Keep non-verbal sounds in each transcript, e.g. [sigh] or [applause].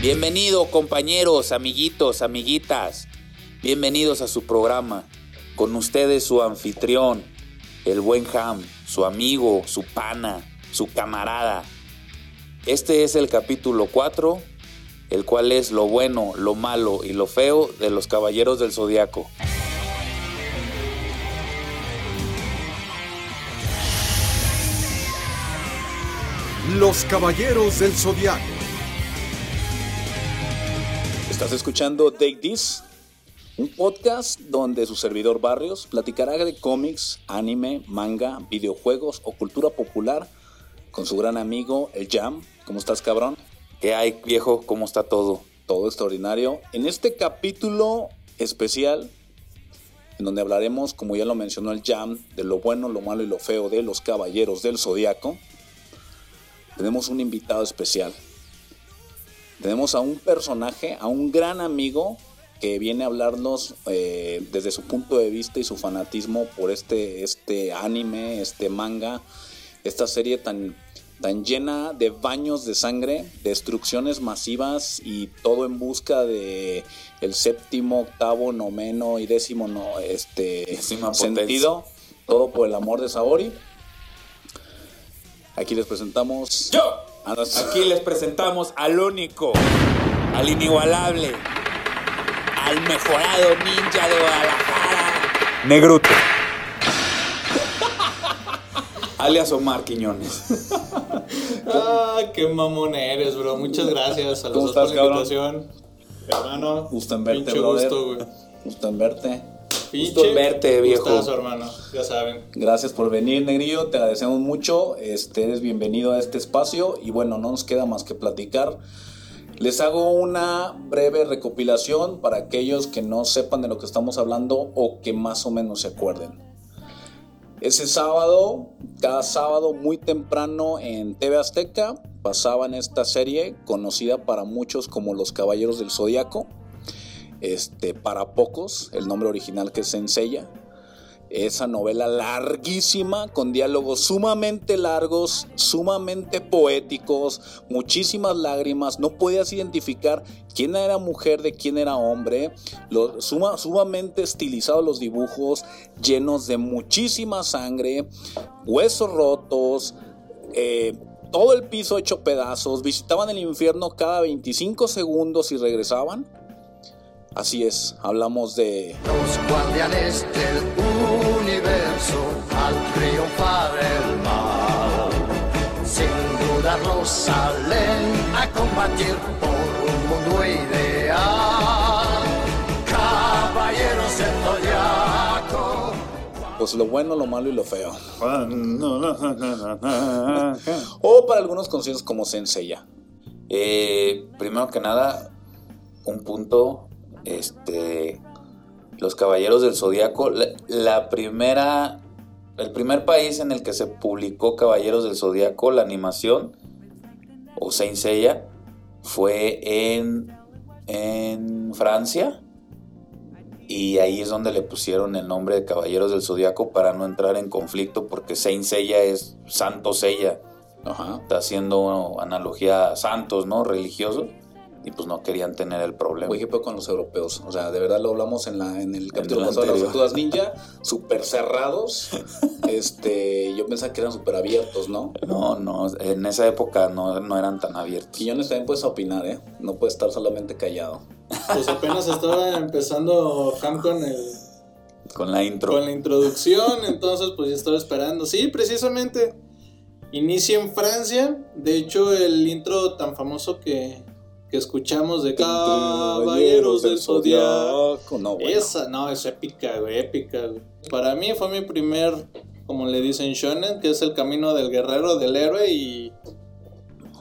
Bienvenido compañeros, amiguitos, amiguitas. Bienvenidos a su programa. Con ustedes su anfitrión, el buen Ham, su amigo, su pana, su camarada. Este es el capítulo 4, el cual es lo bueno, lo malo y lo feo de los Caballeros del Zodiaco. Los Caballeros del Zodiaco. Estás escuchando Take This, un podcast donde su servidor Barrios platicará de cómics, anime, manga, videojuegos o cultura popular con su gran amigo el Jam. ¿Cómo estás, cabrón? ¿Qué hay, viejo? ¿Cómo está todo? Todo extraordinario. En este capítulo especial, en donde hablaremos, como ya lo mencionó el Jam, de lo bueno, lo malo y lo feo de los Caballeros del Zodiaco, tenemos un invitado especial. Tenemos a un personaje, a un gran amigo que viene a hablarnos eh, desde su punto de vista y su fanatismo por este, este anime, este manga, esta serie tan, tan llena de baños de sangre, destrucciones masivas y todo en busca de el séptimo, octavo, noveno y décimo no, este, Décima sentido. Todo por el amor de Saori. Aquí les presentamos Yo. Aquí les presentamos al único, al inigualable, al mejorado ninja de Guadalajara, Negruto. [laughs] Alias Omar Quiñones. [laughs] Ah, qué mamón eres, bro. Muchas gracias a los ¿Cómo dos por la cabrón? invitación. Hermano, Gusto en verte, gusto, güey. Gusto en verte. Pinche en verte, viejo. gustazo, hermano. Ya saben. Gracias por venir, Negrillo. Te agradecemos mucho. Este, eres bienvenido a este espacio. Y bueno, no nos queda más que platicar. Les hago una breve recopilación para aquellos que no sepan de lo que estamos hablando o que más o menos se acuerden. Ese sábado, cada sábado muy temprano en TV Azteca, pasaban esta serie conocida para muchos como Los Caballeros del Zodiaco. Este, para pocos, el nombre original que es Senseiya. Esa novela larguísima, con diálogos sumamente largos, sumamente poéticos, muchísimas lágrimas. No podías identificar quién era mujer de quién era hombre. Suma- sumamente estilizados los dibujos, llenos de muchísima sangre, huesos rotos, eh, todo el piso hecho pedazos. Visitaban el infierno cada 25 segundos y regresaban. Así es, hablamos de Los guardianes del universo al triunfar el mal, sin dudarlo salen a combatir por un mundo ideal. Caballeros del Zodiaco. pues lo bueno, lo malo y lo feo. [laughs] O para algunos conocidos como Senseiya. Eh, primero que nada, un punto, este, los Caballeros del Zodiaco, la, la primera, el primer país en el que se publicó Caballeros del Zodiaco, la animación, o Saint Seiya, fue en, en Francia. Y ahí es donde le pusieron el nombre de Caballeros del Zodiaco para no entrar en conflicto, porque Saint Seiya es Santo Seiya Ajá. está haciendo analogía a santos, ¿no? Religiosos. Y pues no querían tener el problema. Güey, ¿qué pedo con los europeos? O sea, de verdad lo hablamos en, la, en el capítulo pasado de las anterior. tortugas ninja, [laughs] súper cerrados. este, yo pensaba que eran súper abiertos, ¿no? No, no, en esa época no, no eran tan abiertos. Quillones también puedes opinar, ¿eh? No puedes estar solamente callado. Pues apenas estaba empezando Ham con, el, Con la intro. con la introducción, entonces pues ya estaba esperando. Sí, precisamente. Inicia en Francia. De hecho, el intro tan famoso que, que escuchamos de Caballeros del Zodiaco. No, bueno. Esa, no, es épica, güey, épica, güey. Para mí fue mi primer, como le dicen shonen, que es el camino del guerrero, del héroe y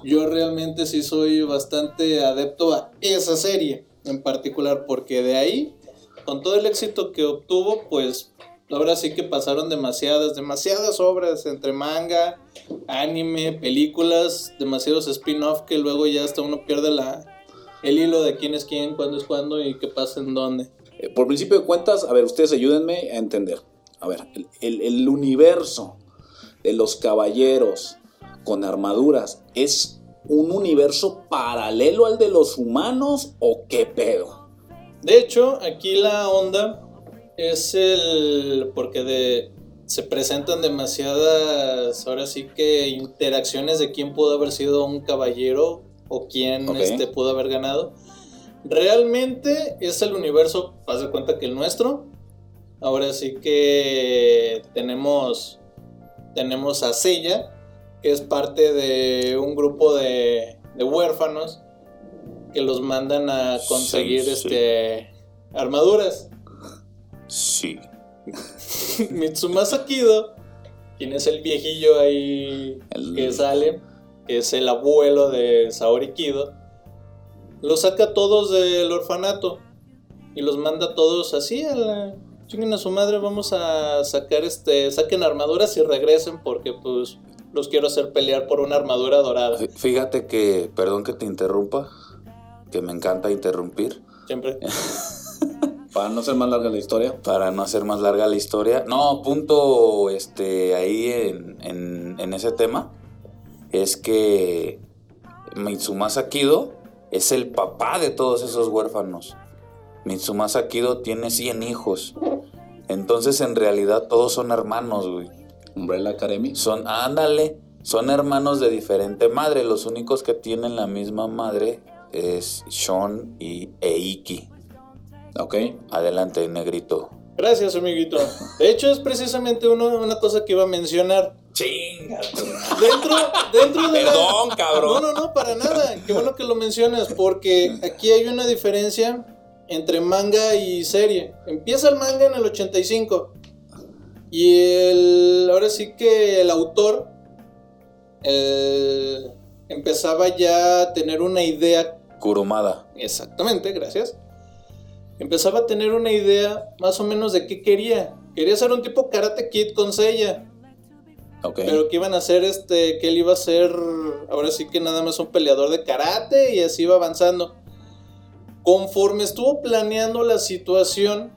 yo realmente sí soy bastante adepto a esa serie en particular porque de ahí, con todo el éxito que obtuvo, pues ahora sí que pasaron demasiadas, demasiadas obras entre manga, anime, películas, demasiados spin-off que luego ya hasta uno pierde la, el hilo de quién es quién, cuándo es cuándo y qué pasa en dónde. Eh, Por principio de cuentas, a ver, ustedes ayúdenme a entender. A ver, el, el- el universo de los caballeros con armaduras es un universo paralelo al de los humanos o qué pedo? De hecho, aquí la onda es el. porque de. Se presentan demasiadas, ahora sí que interacciones de quién pudo haber sido un caballero o quién este, pudo haber ganado. Realmente es el universo, haz de cuenta que el nuestro. Ahora sí que tenemos, tenemos a Sella, que es parte de un grupo de, de huérfanos que los mandan a conseguir Sí, sí. este armaduras. Sí. [laughs] Mitsumasa Kido, quien es el viejillo ahí El- que sale, que es el abuelo de Saori Kido, los saca a todos del orfanato y los manda a todos así a la chinguen a su madre, vamos a sacar este, saquen armaduras y regresen porque pues los quiero hacer pelear por una armadura dorada. Fí- Fíjate que, perdón que te interrumpa, que me encanta interrumpir. Siempre. [laughs] Para no ser más larga la historia. Para no hacer más larga la historia. No, punto este, ahí en, en- en ese tema es que Mitsumasa Kido es el papá de todos esos huérfanos. Mitsumasa Kido tiene 100 hijos. Entonces, en realidad, todos son hermanos, güey. Umbrella Academy. Son, ándale, son hermanos de diferente madre. Los únicos que tienen la misma madre es Sean y Eiki. Ok. Adelante, negrito. Gracias, amiguito. De hecho, es precisamente uno- una cosa que iba a mencionar. Chinga. Dentro, dentro de la- Perdón, cabrón. No, no, no, para nada. Qué bueno que lo mencionas, porque aquí hay una diferencia entre manga y serie. Empieza el manga en el 85. Y el. Ahora sí que el autor. eh, empezaba ya a tener una idea Kurumada. Exactamente, gracias. Empezaba a tener una idea más o menos de qué quería. Quería ser un tipo Karate Kid con Seiya. Ok. Pero que iban a hacer este, que él iba a ser, ahora sí que nada más un peleador de karate y así iba avanzando. Conforme estuvo planeando la situación,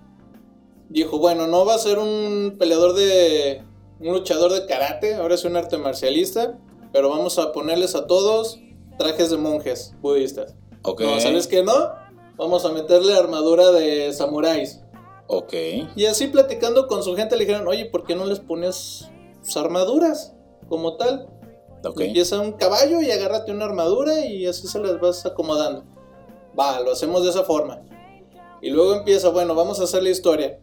dijo, bueno, no va a ser un peleador de, un luchador de karate, ahora es un arte marcialista, pero vamos a ponerles a todos trajes de monjes budistas. ok. No, ¿sabes qué no? Vamos a meterle armadura de samuráis. Ok. Y así platicando con su gente le dijeron, oye, ¿por qué no les pones armaduras como tal? Ok. Empieza un caballo y agárrate una armadura y así se las vas acomodando. Va, lo hacemos de esa forma. Y luego empieza, bueno, vamos a hacer la historia.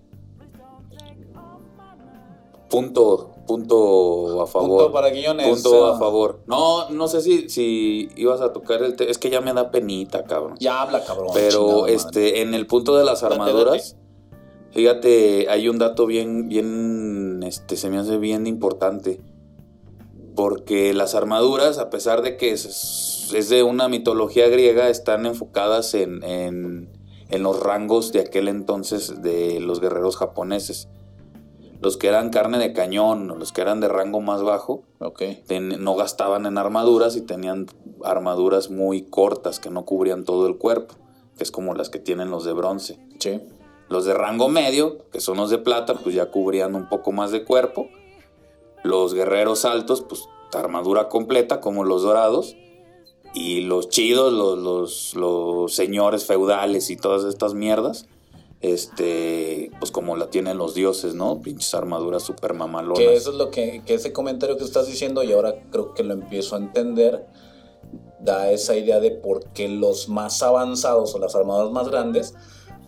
Punto, punto a favor. Punto para guiones. Punto a favor. No, no sé si, si ibas a tocar el tema. Es que ya me da penita, cabrón. Ya habla, cabrón. Pero chingada madre. este, en el punto de las Date, armaduras, fíjate, hay un dato bien, bien, este, se me hace bien importante. Porque las armaduras, a pesar de que es, es de una mitología griega, están enfocadas en, en, en los rangos de aquel entonces de los guerreros japoneses. Los que eran carne de cañón, los que eran de rango más bajo, Ok. ten- no gastaban en armaduras y tenían armaduras muy cortas que no cubrían todo el cuerpo, que es como las que tienen los de bronce. Sí. Los de rango medio, que son los de plata, pues ya cubrían un poco más de cuerpo. Los guerreros altos, pues armadura completa, como los dorados. Y los chidos, los, los, los señores feudales y todas estas mierdas, este, pues como la tienen los dioses, ¿no? Pinches armaduras super mamalonas. Que eso es lo que, que ese comentario que estás diciendo y ahora creo que lo empiezo a entender, da esa idea de por qué los más avanzados o las armaduras más grandes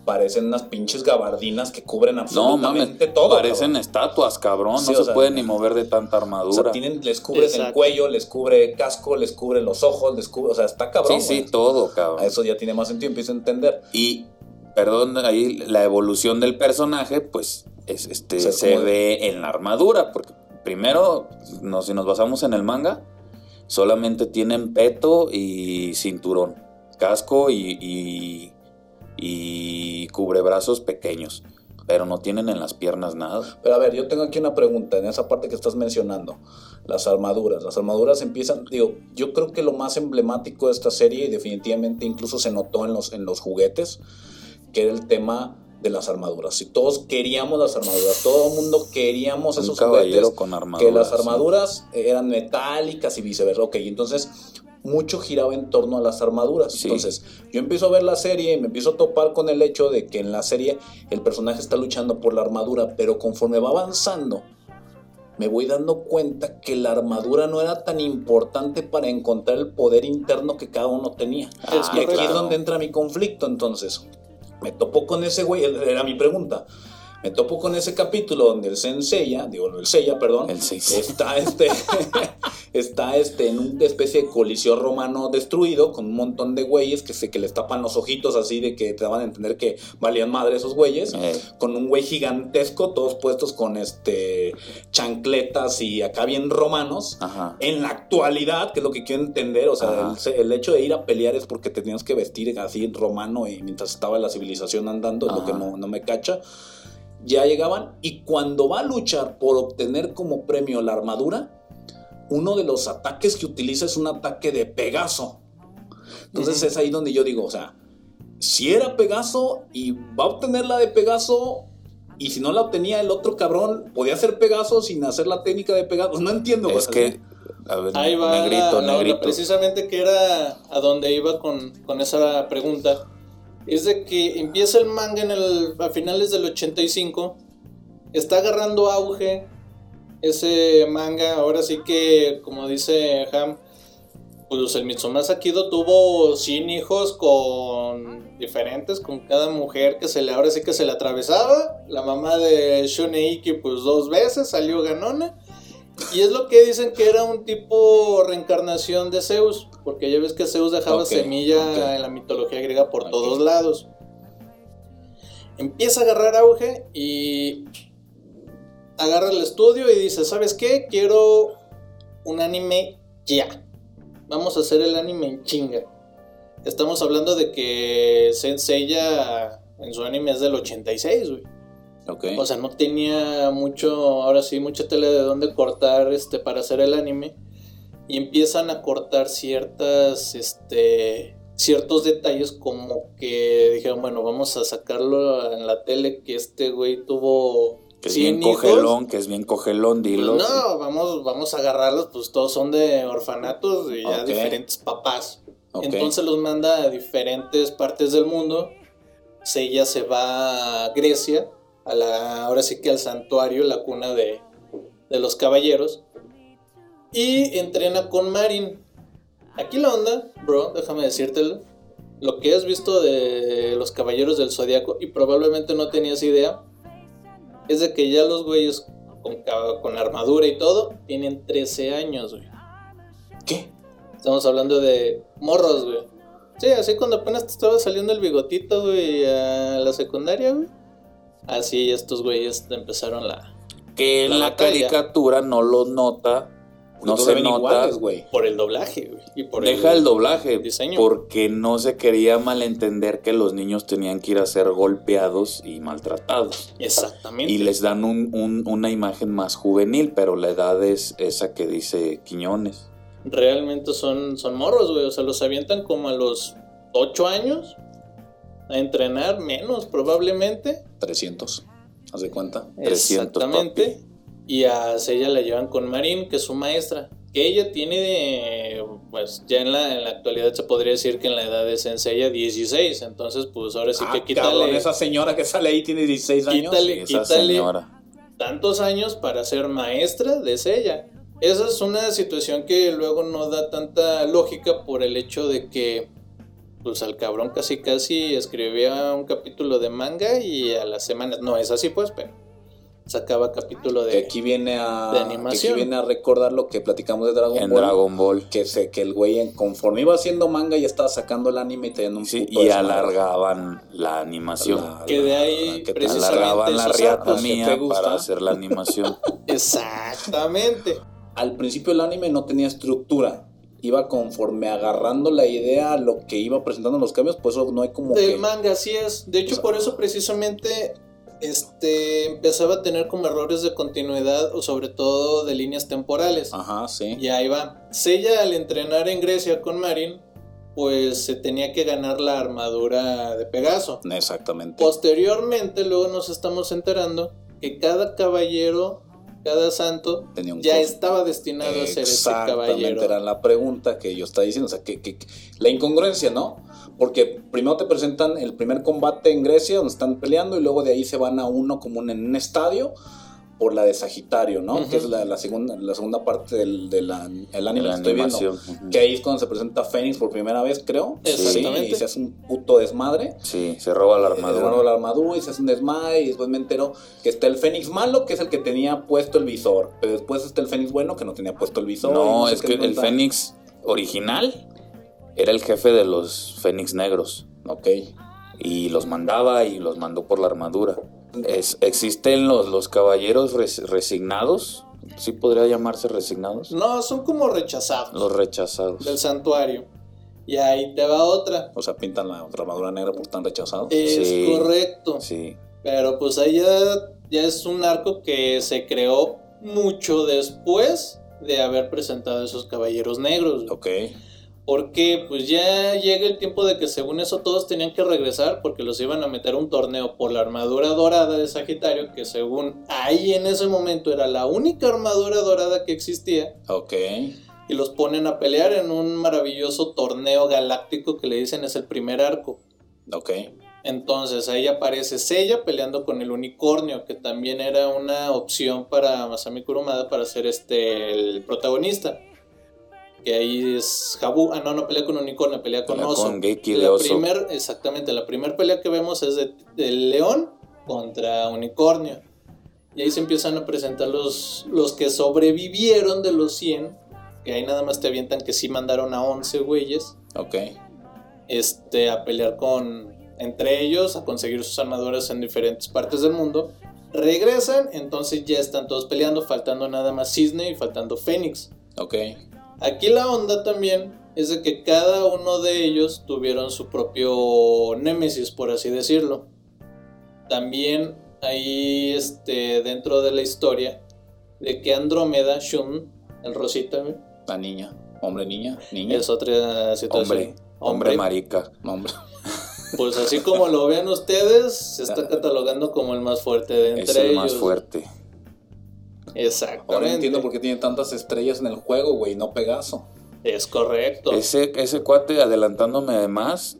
parecen unas pinches gabardinas que cubren No, absolutamente mames, todo. parecen cabrón. estatuas, cabrón. Sí, no se sea, pueden ni mover de tanta O sea, armadura. tienen, les cubre el cuello, les cubre casco, les cubre los ojos, les cubre, o sea, está cabrón. sí, sí, güey. todo, cabrón. A eso ya tiene más sentido, empiezo a entender. Y, perdón, ahí la evolución del personaje, pues, es, este, Se se ve en la armadura. Porque primero, no, si nos basamos en el manga, solamente tienen peto y cinturón, casco y, y, y cubrebrazos pequeños. Pero no tienen en las piernas nada. Pero a ver, yo tengo aquí una pregunta en esa parte que estás mencionando, las armaduras. Las armaduras empiezan, digo, yo creo que lo más emblemático de esta serie y definitivamente incluso se notó en los, en los juguetes, que era el tema de las armaduras. Si todos queríamos las armaduras, todo el mundo queríamos Un esos caballero juguetes, con armadura. que las sí. armaduras eran metálicas y viceversa. Ok, entonces, mucho giraba en torno a las armaduras. Sí. Entonces, yo empiezo a ver la serie y me empiezo a topar con el hecho de que en la serie el personaje está luchando por la armadura, pero conforme va avanzando, me voy dando cuenta que la armadura no era tan importante para encontrar el poder interno que cada uno tenía. Es y aquí es donde entra mi conflicto, entonces. Me topo con ese güey, era mi pregunta. Me topo con ese capítulo donde el Senseiya, digo, el Seiya, perdón, El está este [laughs] está este en una especie de coliseo romano destruido con un montón de güeyes que se que les tapan los ojitos así de que te daban a entender que valían madre esos güeyes, Eh. con un güey gigantesco todos puestos con este chancletas y acá bien romanos. Ajá. En la actualidad, que es lo que quiero entender, o sea, el, el hecho de ir a pelear es porque te tenías que vestir así romano y mientras estaba la civilización andando, es lo que no, no me cacha. Ya llegaban y cuando va a luchar por obtener como premio la armadura, uno de los ataques que utiliza es un ataque de Pegaso. Entonces es ahí donde yo digo, o sea, si era Pegaso y va a obtener la de Pegaso y si no la obtenía el otro cabrón, podía hacer Pegaso sin hacer la técnica de Pegaso. No entiendo. Es que, así. a ver, Ahí va negrito, la- la onda, negrito. precisamente que era a donde iba con, con esa pregunta. Es de que empieza el manga en el, a finales del 85. Está agarrando auge ese manga. Ahora sí que, como dice Ham, pues el Mitsumasa Kido tuvo 100 hijos con diferentes, con cada mujer que se le, ahora sí que se le atravesaba. La mamá de Shuneiki, pues dos veces salió ganona. Y es lo que dicen que era un tipo reencarnación de Zeus, porque ya ves que Zeus dejaba semilla en la mitología griega por todos lados. Empieza a agarrar auge y agarra el estudio y dice, ¿sabes qué? Quiero un anime ya. Vamos a hacer el anime en chinga. Estamos hablando de que Senseiya en su anime es del 86, güey. Ok. O sea, no tenía mucho, ahora sí, mucha tela de dónde cortar este, para hacer el anime. Y empiezan a cortar ciertas, este, ciertos detalles como que dijeron, bueno, vamos a sacarlo en la tele que este güey tuvo Que es 100 bien hijos. cogelón, que es bien cogelón, Pues dilo. no, vamos, vamos a agarrarlos, pues todos son de orfanatos y ya diferentes papás. Entonces los manda a diferentes partes del mundo. Seiya se va a Grecia, a la, ahora sí que al santuario, la cuna de, de los caballeros. Y entrena con Marin. Aquí la onda, bro, déjame decírtelo. Lo que has visto de los caballeros del zodiaco, y probablemente no tenías idea, es de que ya los güeyes con, armadura y todo tienen 13 años, güey. ¿Qué? Estamos hablando de morros, güey. Sí, así cuando apenas te estaba saliendo el bigotito, güey, a la secundaria, güey. Así estos güeyes empezaron la... Que en La la, caricatura no lo nota, no se ven nota. iguales, güey. Por el doblaje, güey. Y por Deja el, doblaje, diseño. porque no se quería malentender que los niños tenían que ir a ser golpeados y maltratados. Exactamente. Y les dan un- un- una imagen más juvenil, pero la edad es esa que dice Quiñones. Realmente son, son morros, güey. O sea, los avientan como a los 8 años a entrenar, menos probablemente. 300. ¿Haz de cuenta? 300, Exactamente. Y a ella la llevan con Marín, que es su maestra. Que ella tiene, pues ya en la, en la actualidad se podría decir que en la edad de Senseiya 16. Entonces, pues ahora sí que Ah, quítale cabrón, esa señora que sale ahí tiene 16 años. Quítale. Esa quítale. señora. tantos años para ser maestra de Seiya. Esa es una situación que luego no da tanta lógica por el hecho de que pues al cabrón casi casi escribía un capítulo de manga y a las semanas, no es así pues, pero sacaba capítulo Que de... aquí viene a de que animación. aquí viene a recordar lo que platicamos de Dragon En Ball. Dragon Ball. Que, se, que el güey, en- conforme iba haciendo manga, ya estaba sacando el anime y teniendo un Sí, y alargaban la animación. La- Que de ahí que te precisamente Alargaban la riatomía para hacer la animación. [laughs] Exactamente. Al principio el anime no tenía estructura. Iba conforme agarrando la idea, lo que iba presentando los cambios, pues eso no hay como Del que... manga, así es. De hecho, O sea- por eso precisamente este empezaba a tener como errores de continuidad o sobre todo de líneas temporales. Ajá, sí. Y ahí va. Sella al entrenar en Grecia con Marin, pues se tenía que ganar la armadura de Pegaso. Exactamente. Posteriormente, luego nos estamos enterando que cada caballero cada santo Tenía un ya costo. estaba destinado a ser ese Exactamente, caballero. era la pregunta que yo estaba diciendo. O sea, que, que- que- la incongruencia, ¿no? Porque primero te presentan el primer combate en Grecia, donde están peleando, y luego de ahí se van a uno como un- en un estadio por la de Sagitario, ¿no? Que es la, la segunda, la segunda parte del, del an- el anime La que estoy viendo. Que ahí es cuando se presenta Fénix por primera vez, creo. Exactamente. Sí, y se hace un puto desmadre. Sí, se roba la Eh, armadura. agarró la armadura y se hace un desmadre y después me entero que está el Fénix malo, que es el que tenía puesto el visor. Pero después está el Fénix bueno, que no tenía puesto el visor. No, sé es que el Fénix original era el jefe de los Fénix negros. Ok. Y los mandaba y los mandó por la armadura. Es- existen los, los caballeros res- resignados. ¿Sí podría llamarse resignados? No, son como rechazados Los rechazados. del santuario. Y ahí te va otra. O sea, pintan la otra armadura negra por tan rechazado. Es Sí. correcto. Sí. Pero pues ahí ya, ya es un arco que se creó mucho después de haber presentado esos caballeros negros. Ok. Porque pues ya llega el tiempo de que según eso todos tenían que regresar porque los iban a meter a un torneo por la armadura dorada de Sagitario, que según ahí en ese momento era la única armadura dorada que existía, Ok. y los ponen a pelear en un maravilloso torneo galáctico que le dicen es el primer arco. Ok. Entonces ahí aparece Seiya peleando con el unicornio, que también era una opción para Masami Kurumada para ser este el protagonista. Que ahí es Habu, ah no, no pelea con unicornio, pelea con Pelea oso. con Geiki de la oso. primer, exactamente, la primera pelea que vemos es de, del león contra unicornio. Y ahí se empiezan a presentar los, los que sobrevivieron de los 100, que ahí nada más te avientan que sí mandaron a 11 güeyes Ok. este, a pelear con entre ellos, a conseguir sus armaduras en diferentes partes del mundo. Regresan, entonces ya están todos peleando, faltando nada más Cisne y faltando Fénix. Ok. Aquí la onda también es de que cada uno de ellos tuvieron su propio némesis, por así decirlo. También ahí este, dentro de la historia de que Andrómeda, Shun, el Rosita, La niña. Hombre, niña. Niña. es otra situación. Hombre, hombre marica. Hombre. [laughs] Pues así como lo ven ustedes, se está catalogando como el más fuerte de entre Es el ellos. más fuerte. Exactamente. Ahora entiendo por qué tiene tantas estrellas en el juego, güey, no Pegaso. Es correcto. Ese, ese cuate, adelantándome además,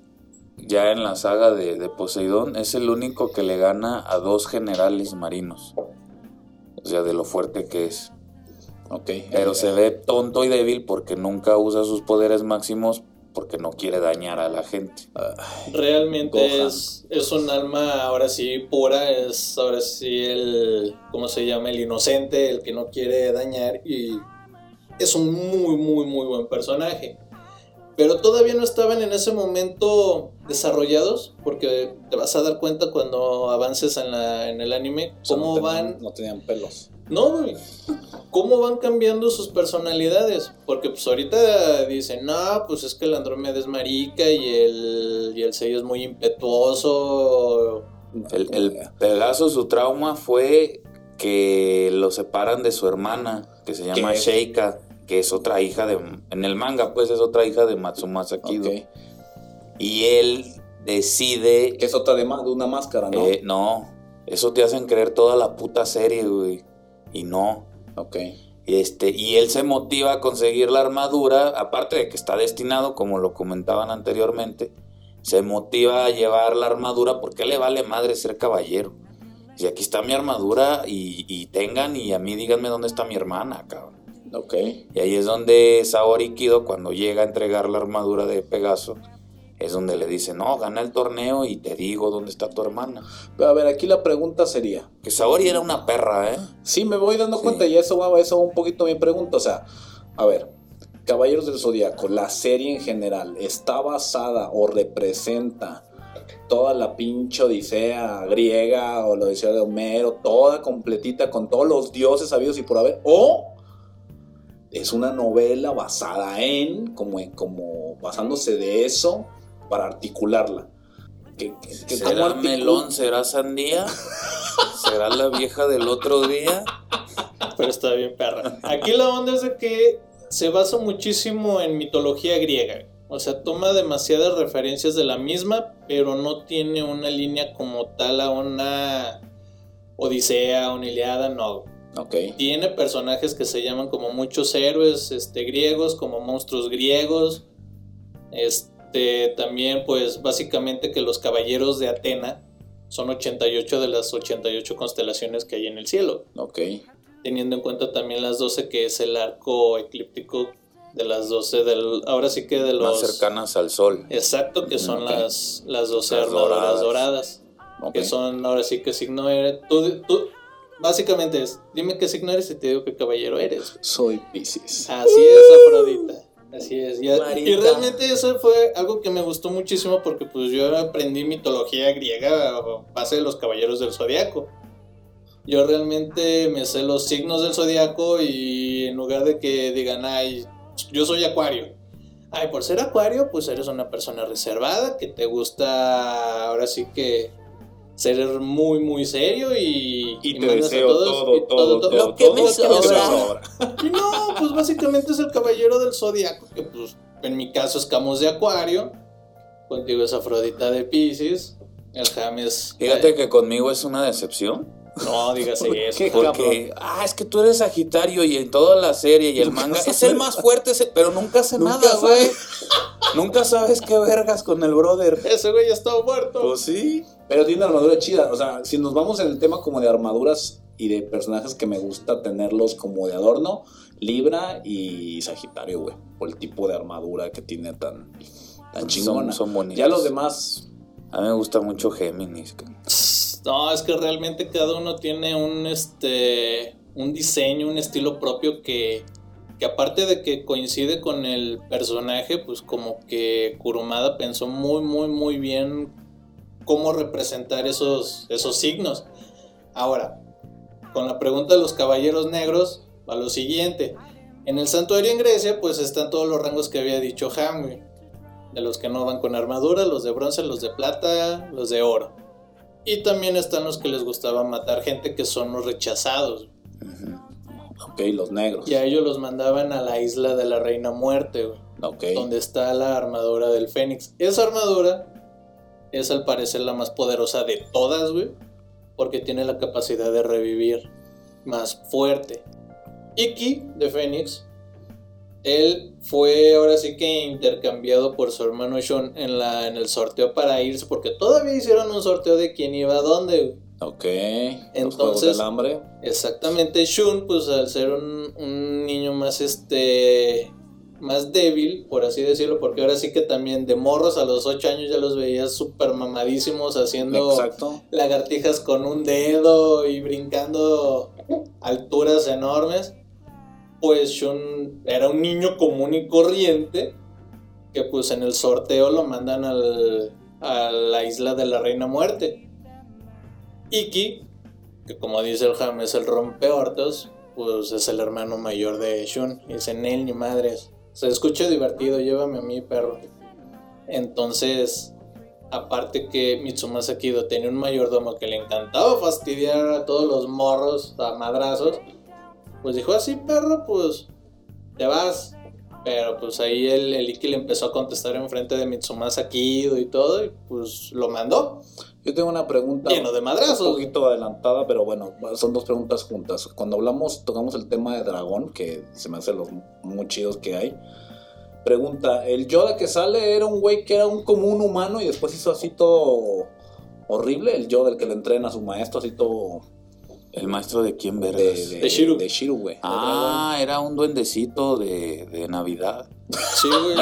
ya en la saga de, de Poseidón, es el único que le gana a dos generales marinos. O sea, de lo fuerte que es. Ok. Pero se ve tonto y débil porque nunca usa sus poderes máximos porque no quiere dañar a la gente. Realmente Gohan. es, es un alma ahora sí pura, es ahora sí el, ¿cómo se llama? El inocente, el que no quiere dañar y es un muy, muy, muy buen personaje. Pero todavía no estaban en ese momento desarrollados porque te vas a dar cuenta cuando avances en, la, en el anime O sea, cómo no tenían- van No tenían pelos. No, güey. ¿Cómo van cambiando sus personalidades? Porque pues ahorita dicen, no, pues es que el Andrómeda es marica y el, y el sello es muy impetuoso. El, el Pegaso, su trauma fue que lo separan de su hermana, que se llama ¿Qué? Sheika, que es otra hija de... En el manga, pues, es otra hija de Matsumasa Kido. Y él decide... Que es otra de una máscara, ¿no? eh, no, eso te hacen creer toda la puta serie, güey. Y no. Ok. Este, y él se motiva a conseguir la armadura, aparte de que está destinado, como lo comentaban anteriormente, se motiva a llevar la armadura porque le vale madre ser caballero. Y aquí está mi armadura y, y tengan y a mí díganme dónde está mi hermana, cabrón. Ok. Y ahí es donde Saori Kido, cuando llega a entregar la armadura de Pegaso, es donde le dice, no, gana el torneo y te digo dónde está tu hermana. Pero a ver, aquí la pregunta sería. Que Saori era una perra, ¿eh? Sí, me voy dando Sí. cuenta y eso va, eso va un poquito mi pregunta. O sea, a ver, Caballeros del Zodíaco, la serie en general, ¿está basada o representa toda la pinche odisea griega o la odisea de Homero, toda completita con todos los dioses sabidos y por haber? ¿O es una novela basada en, como, en- como basándose de eso para articularla? ¿Qué- qué- qué- cómo ¿Será articula- melón? ¿Será sandía? ¿Será la vieja del otro día? Pero está bien, perra. Aquí la onda es de que se basa muchísimo en mitología griega. O sea, toma demasiadas referencias de la misma, pero no tiene una línea como tal a una Odisea, una Iliada, no. Ok. Tiene personajes que se llaman como muchos héroes este, griegos, como monstruos griegos. Este, también, pues, básicamente que los caballeros de Atena son 88 de las 88 constelaciones que hay en el cielo. Ok. Teniendo en cuenta también las 12 que es el arco eclíptico de las 12 del... Ahora sí que de los... Más cercanas al sol. Exacto, que son las, las 12 Las armaduras doradas. doradas. Que son, ahora sí que signo eres. Tú, tú- básicamente es, dime qué signo eres y te digo qué caballero eres. Soy Pisces. Así es, Afrodita. Así es. Y, y realmente eso fue algo que me gustó muchísimo porque pues yo aprendí mitología griega a base de los caballeros del zodiaco. Yo realmente me sé los signos del zodiaco y en lugar de que digan, ay, yo soy acuario. Ay, por ser acuario, pues eres una persona reservada, que te gusta ahora sí que ser muy, muy serio y, Y te a deseo todos todo, y todo, todo, Lo que todo me lo sobra. y no, pues básicamente es el caballero del zodiaco, que pues en mi caso es Camus de Acuario, contigo es Afrodita de Pisces, el James. Fíjate que conmigo es una decepción. No, dígase [laughs] eso. qué? Porque, ah, es que tú eres Sagitario y en toda la serie y el [laughs] manga es el más fuerte, pero nunca hace Nunca nada, güey. [laughs] nunca sabes qué vergas con el brother. Ese güey ya está muerto. Pues sí. Pero tiene una armadura chida. O sea, si nos vamos en el tema como de armaduras y de personajes que me gusta tenerlos como de adorno, Libra y Sagitario, güey. Por el tipo de armadura que tiene tan, tan Son- chingona. son bonitos. Ya los demás. A mí me gusta mucho Géminis. No, es que realmente cada uno tiene un este un diseño, un estilo propio que, que aparte de que coincide con el personaje, pues como que Kurumada pensó muy muy muy bien cómo representar esos esos signos. Ahora, con la pregunta de los caballeros negros, va lo siguiente. En el santuario en Grecia, pues están todos los rangos que había dicho Ham, güey. De los que no van con armadura, los de bronce, los de plata, los de oro. Y también están los que les gustaba matar gente, que son los rechazados. Ok, los negros. Y a ellos los mandaban a la isla de la Reina Muerte, güey, Ok. donde está la armadura del Fénix. Esa armadura es al parecer la más poderosa de todas, güey, porque tiene la capacidad de revivir más fuerte. Iki de Fénix, él fue ahora sí que intercambiado por su hermano Sean en, la, en el sorteo para irse, porque todavía hicieron un sorteo de quién iba a dónde, güey. Ok. los Entonces- juegos del hambre. Exactamente, Shun, pues al ser un, un niño más este más débil, por así decirlo, porque ahora sí que también de morros a los 8 años ya los veías súper mamadísimos haciendo Exacto. lagartijas con un dedo y brincando alturas enormes. Pues Shun era un niño común y corriente que pues en el sorteo lo mandan al, a la isla de la Reina Muerte. Iki, que como dice el Ham es el rompeortos, pues es el hermano mayor de Shun. Y dice, Nel, ni madres. Se escucha divertido, llévame a mí, perro. Entonces, aparte que Mitsumasa Kido tenía un mayordomo que le encantaba fastidiar a todos los morros a madrazos, pues dijo así, perro, pues te vas. Pero pues ahí el, el Iki le empezó a contestar enfrente de Mitsumasa Kido y todo, y pues lo mandó. Yo tengo una pregunta. Lleno de madrazos. Un poquito adelantada, pero bueno, son dos preguntas juntas. Cuando hablamos, tocamos el tema de dragón, que se me hace los muy chidos que hay. Pregunta, ¿el Yoda que sale era un güey que era un como un humano y después hizo así todo horrible? El Yoda, el que le entrena a su maestro, así todo ¿El maestro de quién de, vergas? de, De Shiru. De Shiru, güey. ah, era un duendecito de, de Navidad. Sí, güey.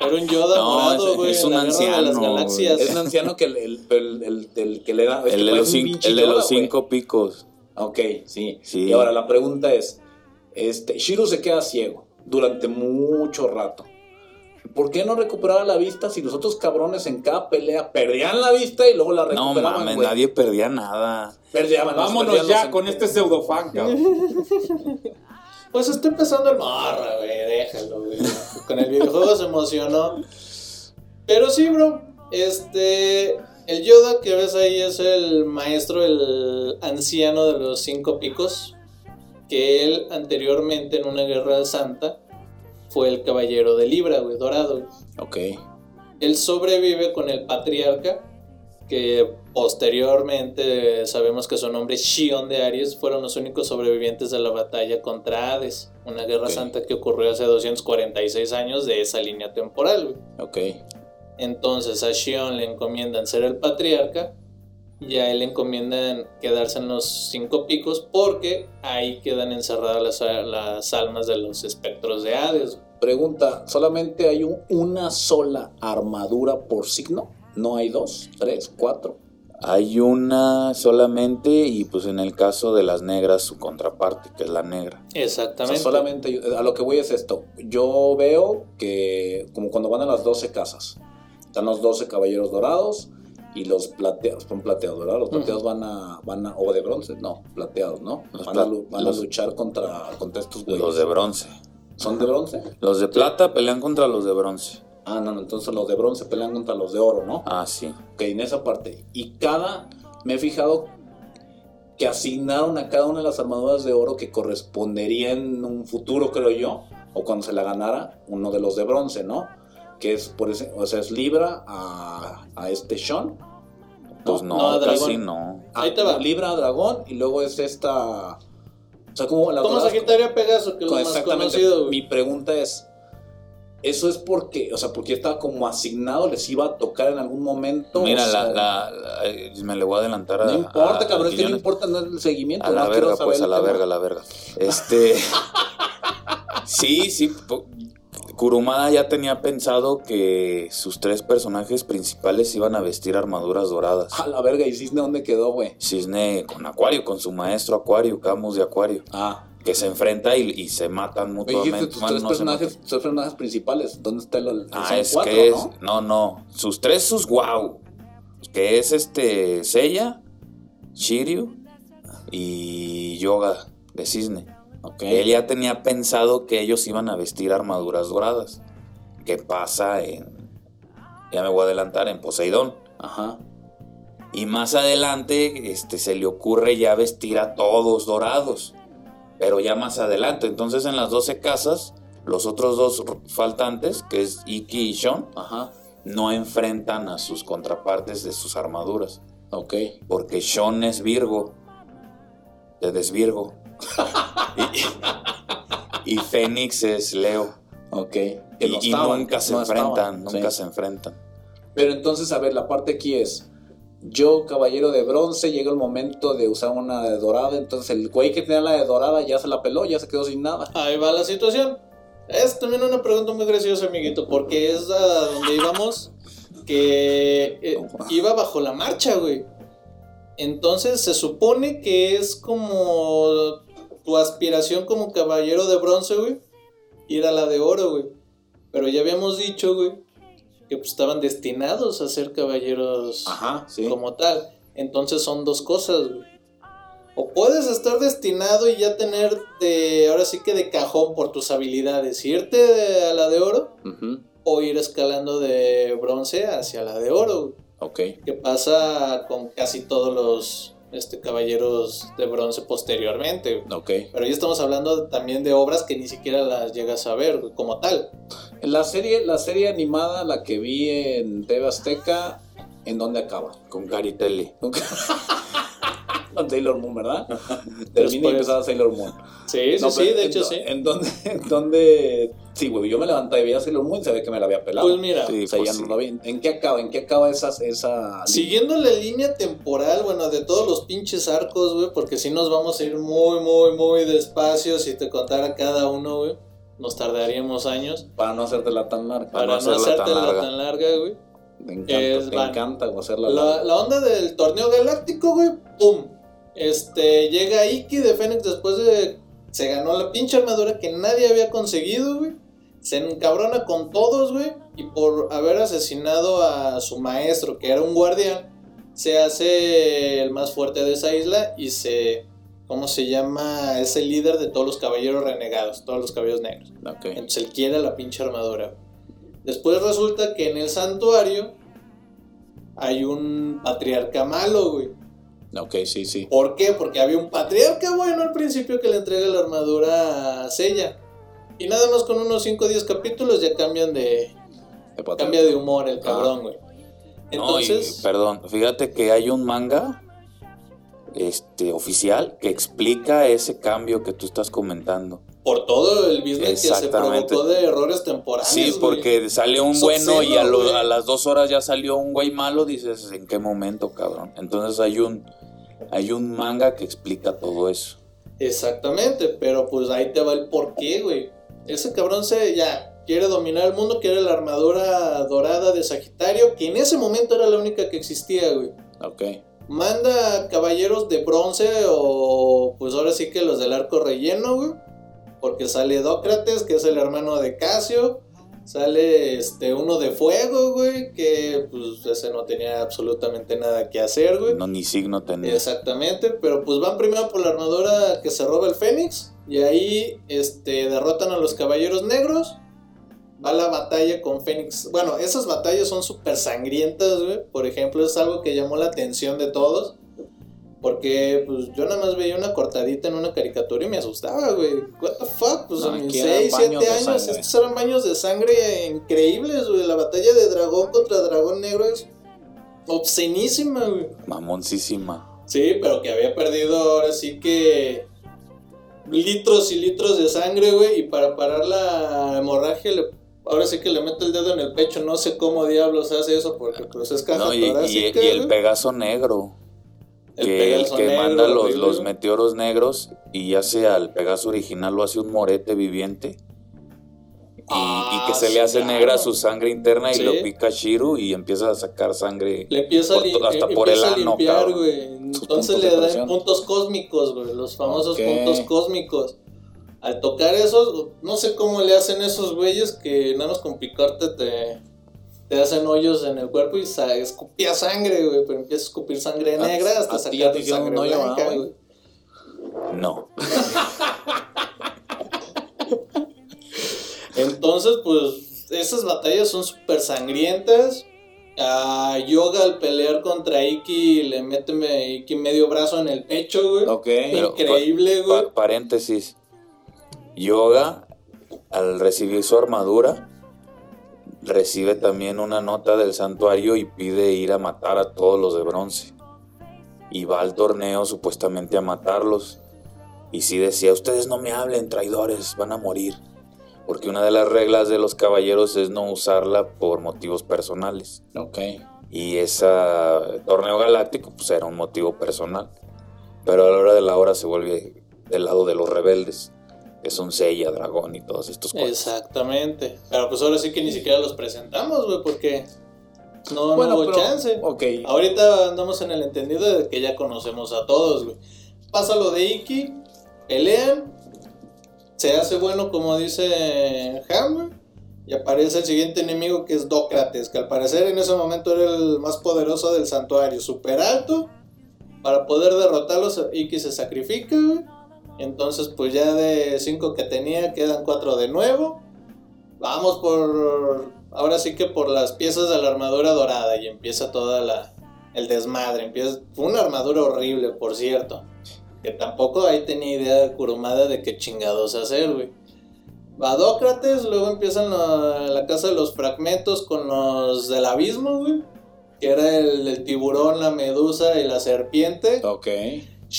Era un Yoda No, morado, güey. es un anciano, de las güey. galaxias. Es un anciano que el, el, el- el- el que le da... El de, los cinco, el de los cinco picos. Ok, sí. Sí. Y ahora la pregunta es, este, Shiru se queda ciego durante mucho rato. ¿Por qué no recuperaba la vista si los otros cabrones en cada pelea perdían la vista y luego la No recuperaban? mames, güey? nadie perdía nada. Perdían, los- Vámonos ya con este pseudofan, cabrón. [laughs] Pues está empezando el morra, güey. Déjalo, güey. Con el videojuego se emocionó. Pero sí, bro. Este. El Yoda que ves ahí es el maestro, el anciano de los cinco picos. Que él anteriormente en una guerra santa fue el caballero de Libra, güey, dorado. güey. Ok. Él sobrevive con el patriarca que posteriormente sabemos que su nombre Shion de Aries fueron los únicos sobrevivientes de la batalla contra Hades, una guerra santa que ocurrió hace 246 años de esa línea temporal. güey. Ok. Entonces a Shion le encomiendan ser el patriarca y a él le encomiendan quedarse en los cinco picos porque ahí quedan encerradas las, las almas de los espectros de Hades. Pregunta, ¿solamente hay un- una sola armadura por signo? ¿No hay dos, tres, cuatro? Hay una solamente y pues en el caso de las negras su contraparte, que es la negra. O sea, Exactamente. solamente, a lo que voy es esto. Yo veo que, como cuando van a las 12 casas, están los 12 caballeros dorados y los plateados, son plateados, ¿verdad? Los plateados van a, van a, o de bronce, no, plateados, ¿no? Los Van, a, luchar contra, contra estos güeyes. Los de bronce. ¿Son de bronce? Los de plata pelean contra los de bronce. Ah, no, no, entonces los de bronce pelean contra los de oro, ¿no? Ah, sí. Ok, en esa parte. Y cada, me he fijado que asignaron a cada una de las armaduras de oro que correspondería en un futuro, creo yo, o cuando se la ganara, uno de los de bronce, ¿no? Que es, por ese, o sea, es Libra a, a este Sean. Pues no, No, casi dragón. no. Ahí te va. Libra a Dragón y luego es esta... O sea, como la Como Sagitario a Pegaso, que es lo más Exactamente. conocido. Mi pregunta es, ¿eso es porque, o sea, porque estaba como asignado, les iba a tocar en algún momento? Mira, O sea, la, la- la- me le voy a adelantar a. No importa, a- cabrón, a es que no importa no es el seguimiento. A la verga, pues, a la tema. verga, a la verga. Este. [laughs] sí, sí. po- Kurumada ya tenía pensado que sus tres personajes principales iban a vestir armaduras doradas. A la verga, ¿y Cisne dónde quedó, güey? Cisne con Acuario, con su maestro Acuario, Camus de Acuario, Ah, que se enfrenta y, y se matan me mutuamente. tus tres no personajes, tres personajes principales. ¿Dónde está el Ah, son es cuatro, que es. ¿no? No, no. Sus tres, sus wow. Que es este. Seiya, Shiryu y Yoga de Cisne. Él ya tenía pensado que ellos iban a vestir armaduras doradas. ¿Qué pasa en. Ya me voy a adelantar en Poseidón. Ajá. Y más adelante este, se le ocurre ya vestir a todos dorados. Pero ya más adelante. Entonces en las 12 casas, los otros dos faltantes, que es Iki y Sean, Ajá. no no enfrentan a sus contrapartes de sus armaduras. Ok. Porque Sean es Virgo. De desvirgo. Y, y Fénix es Leo. Ok. Y, no y estaban, nunca se no enfrentan. estaban, Nunca sí. se enfrentan. Pero entonces, a ver, la parte aquí es. Yo, caballero de bronce, llega el momento de usar una de dorada. Entonces, el güey que tenía la de dorada ya se la peló, ya se quedó sin nada. Ahí va la situación. Es también una pregunta muy graciosa, amiguito, porque es a donde íbamos que eh, iba bajo la marcha, güey. Entonces se supone que es como tu aspiración como caballero de bronce, güey, ir a la de oro, güey. Pero ya habíamos dicho, güey, que pues, estaban destinados a ser caballeros Ajá, sí. como tal. Entonces son dos cosas, güey. O puedes estar destinado y ya tener de, ahora sí que de cajón por tus habilidades, irte de- a la de oro o ir escalando de bronce hacia la de oro, güey. Ok. Que pasa con casi todos los este, caballeros de bronce posteriormente. Ok. Pero ya estamos hablando también de obras que ni siquiera las llegas a ver, como tal. La serie, la serie animada, la que vi en TV Azteca, ¿en dónde acaba? Con Caritelli. [laughs] Con [laughs] Sailor Moon, ¿verdad? [laughs] Termina y empezaba Sailor Moon. Sí, sí, No, sí, de hecho sí. ¿En dónde? [laughs] ¿En dónde? Sí, güey, yo me levantaba y veía Sailor Moon y sabía que me la había pelado. Pues mira, Sí, o sea, pues ya sí. no lo vi. ¿En qué acaba? ¿En qué acaba esa, esa Siguiendo la línea temporal, bueno, de todos los pinches arcos, güey, porque si nos vamos a ir muy, muy, muy despacio. Si te contara cada uno, güey, nos tardaríamos años. Para no hacértela tan larga. Para, no hacerte tan la larga. tan larga, güey. Me encanta, Es me encanta hacerla La, la onda del torneo galáctico, güey, pum. Este, llega Iki de Fénix después de. Se ganó la pinche armadura que nadie había conseguido, güey. Se encabrona con todos, güey. Y por haber asesinado a su maestro, que era un guardián, se hace el más fuerte de esa isla y se. ¿Cómo se llama? Es el líder de todos los caballeros renegados, todos los caballeros negros. Entonces él quiere la pinche armadura. Después resulta que en el santuario hay un patriarca malo, güey. Ok, sí, sí. ¿Por qué? Porque había un patriarca bueno al principio que le entrega la armadura a Sella. Y nada más con unos 5 o 10 capítulos ya cambian de, cambia de humor el cabrón, güey. No, y, Entonces, perdón, fíjate que hay un manga este oficial que explica ese cambio que tú estás comentando. por todo el business que se provocó de errores temporales. Sí, porque salió un bueno y a, lo- a las dos horas ya salió un güey malo, dices, ¿en qué momento, cabrón? Entonces hay un, hay un manga que explica todo eso. Exactamente, pero pues ahí te va el porqué, güey. Ese cabrón se ya quiere dominar el mundo, quiere la armadura dorada de Sagitario, que en ese momento era la única que existía, güey. Ok. Manda caballeros de bronce o pues ahora sí que los del arco relleno, güey. Porque sale Dócrates, que es el hermano de Casio. Sale este uno de fuego, güey, que pues ese no tenía absolutamente nada que hacer, güey. No, ni signo tenía. Exactamente, pero pues van primero por la armadura que se roba el Fénix y ahí este, derrotan a los Caballeros Negros. Va la batalla con Fénix. Bueno, esas batallas son súper sangrientas, güey. Por ejemplo, es algo que llamó la atención de todos. Porque pues yo nada más veía una cortadita en una caricatura y me asustaba, güey. What the fuck? Pues No, a mis aquí eran 6, 7 baños de años, sangre. estos eran baños de sangre increíbles, güey. La batalla de dragón contra dragón negro es obscenísima, güey. Mamoncísima. Sí, pero que había perdido ahora sí que litros y litros de sangre, güey, y para parar la hemorragia, le- ahora sí que le mete el dedo en el pecho, no sé cómo diablos hace eso, porque pues es caja No, y, y- y el. Pegaso negro. El que, Pegaso que negro, manda los, los meteoros negros y ya sea el Pegaso original lo hace un morete viviente. Y, Ah, y que se sí, le hace claro. negra su sangre interna y Sí. lo pica Shiru y empieza a sacar sangre. Le empieza, por a, li- to- hasta eh, por el ano, limpiar. Entonces le dan puntos cósmicos, güey, los famosos puntos cósmicos. Al tocar esos, no sé cómo le hacen esos güeyes que nada más con picarte te, te hacen hoyos en el cuerpo y sa- escupía sangre, güey, pero empieza a escupir sangre A- negra hasta a sacar hicieron sangre un hoyo, blanca, ¿ah, güey? No. [laughs] Entonces, pues, esas batallas son súper sangrientas. A Yoga al pelear contra Iki le mete me- Iki medio brazo en el pecho, güey. Ok. Pero- Increíble, Pa- güey. paréntesis. Yoga, al recibir su armadura, recibe también una nota del santuario y pide ir a matar a todos los de bronce. Y va al torneo supuestamente a matarlos. Y sí decía, ustedes no me hablen, traidores, van a morir. Porque una de las reglas de los caballeros es no usarla por motivos personales. Ok. Y ese torneo galáctico pues era un motivo personal. Pero a la hora de la hora se vuelve del lado de los rebeldes. Que son Seiya, Dragón y todos estos cosas. Exactamente. Pero pues ahora sí que ni siquiera los presentamos, güey, porque no, Bueno, no hubo pero- chance. Ok. Ahorita andamos en el entendido de que ya conocemos a todos, güey. Pasa lo de Iki, pelean, se hace bueno como dice Ham, güey, y aparece el siguiente enemigo que es Dócrates, que al parecer en ese momento era el más poderoso del santuario, super alto. Para poder derrotarlos, Iki se sacrifica, güey. Entonces, pues ya de cinco que tenía, quedan cuatro de nuevo. Vamos por. Ahora sí que por las piezas de la armadura dorada. Y empieza toda la. El desmadre. Empieza. Fue una armadura horrible, por cierto. Que tampoco ahí tenía idea de Kurumada de qué chingados hacer, güey. Va Dócrates, luego empiezan la, la casa de los fragmentos con los del abismo, güey. Que era el, el tiburón, la medusa y la serpiente. Ok.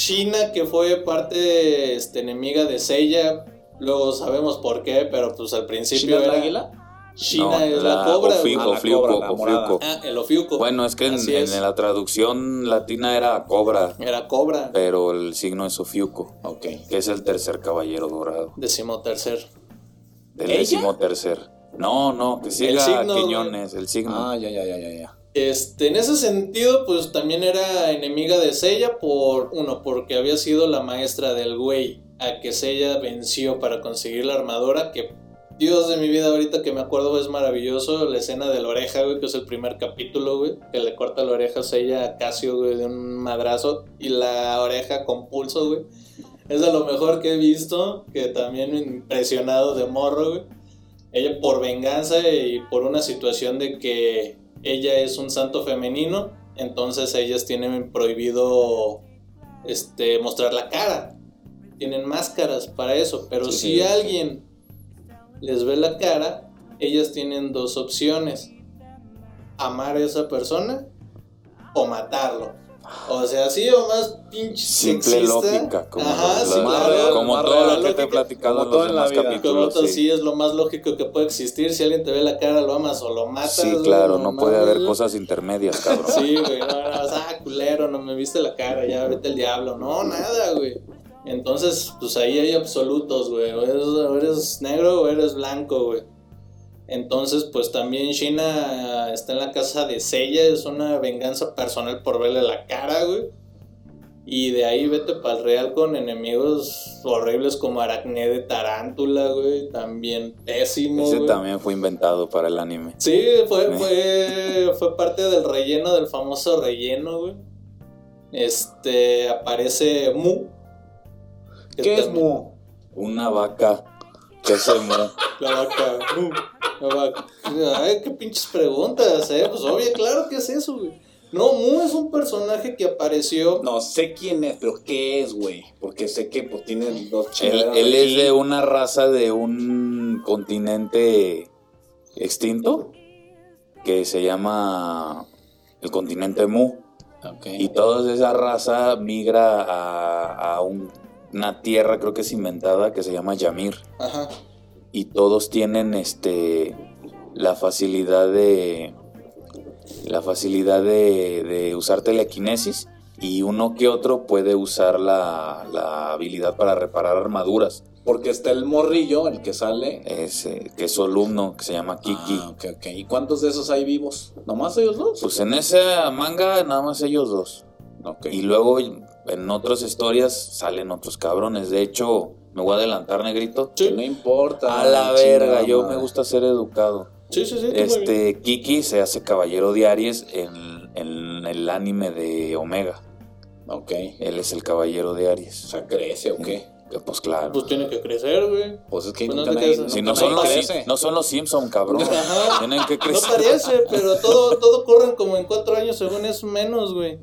China, que fue parte este, enemiga de Seiya. Luego sabemos por qué, pero pues al principio ¿China es la era- águila? China No, es la, cobra. Ofi- güey. Ah, la Ofiuco, cobra, la morada. Ofiuco. Ah, el Ofiuco. Bueno, es que en, la traducción latina era cobra, Era cobra. pero el signo es Ofiuco, Ok. que es el tercer caballero dorado. Decimotercer. Del ¿Ella? décimo tercer. No, no, que siga signo, Quiñones, el signo. Ah, ya, ya, ya, ya, ya. Este, en ese sentido, pues también era enemiga de Seiya por uno, porque había sido la maestra del güey a que Seiya venció para conseguir la armadura, que Dios de mi vida ahorita que me acuerdo es maravilloso, la escena de la oreja, güey, que es el primer capítulo, güey, que le corta la oreja a Seiya a Casio, güey, de un madrazo, y la oreja con pulso, güey. Es de lo mejor que he visto, que también impresionado de morro, güey. Ella por venganza y por una situación de que ella es un santo femenino, entonces ellas tienen prohibido este mostrar la cara. Tienen máscaras para eso, pero Sí, si sí, sí. alguien les ve la cara, ellas tienen dos opciones. Amar a esa persona o matarlo. O sea, sí o más pinche Simple sexista. lógica, como, Ajá, lo- sí, claro. como todo lo que te he platicado como en todo los en la demás. Como capítulos. sí. sí es lo más lógico que puede existir. Si alguien te ve la cara, lo amas o lo matas. Sí, claro, no puede haber cosas intermedias, cabrón. Sí, güey, no, no, ah, culero, no me viste la cara, ya vete el diablo. No, nada, güey. Entonces, pues ahí hay absolutos, güey. O eres, o eres negro o eres blanco, güey. Entonces, pues también China está en la casa de Seiya, es una venganza personal por verle la cara, güey. Y de ahí vete para el real con enemigos horribles como Aracné de Tarántula, güey. También pésimo. Ese güey. también fue inventado para el anime. Sí, fue, fue, fue parte del relleno, del famoso relleno, güey. Este, aparece Mu. que ¿Qué es también- Mu? Una vaca se mu. La vaca, Mu. La vaca. Ay, qué pinches preguntas, eh. Pues obvio, claro que es eso, güey. No, Mu es un personaje que apareció. No, sé quién es, pero ¿qué es, güey? Porque sé que pues tiene dos Él, chingaderas él aquí. es de una raza de un continente extinto que se llama el continente Mu. Ok. Y toda esa raza migra a, a un- una tierra, creo que es inventada, que se llama Yamir. Ajá. Y todos tienen este la facilidad de. La facilidad de, de usar telequinesis. Y uno que otro puede usar la, la habilidad para reparar armaduras. Porque está el morrillo, el que sale. Es, eh, que es su alumno, que se llama Kiki. Ah, ok, ok. ¿Y cuántos de esos hay vivos? ¿Nomás ellos dos? Pues en esa manga nada más ellos dos. Ok. Y luego en otras historias salen otros cabrones. De hecho, me voy a adelantar, negrito. Que no importa. A la verga, yo madre. me gusta ser educado. Sí, sí, sí. Este, Kiki se hace caballero de Aries en, en el anime de Omega. Ok. Él es el caballero de O Aries. sea, crece o qué. Que, Pues claro. Pues tiene que crecer, güey. Pues es que Pues no nadie- quedes- si no son, los, no son los Simpson, cabrón. [laughs] Ajá. Tienen que No crecer. parece, pero todo, todo corren como en cuatro años, según es menos, güey.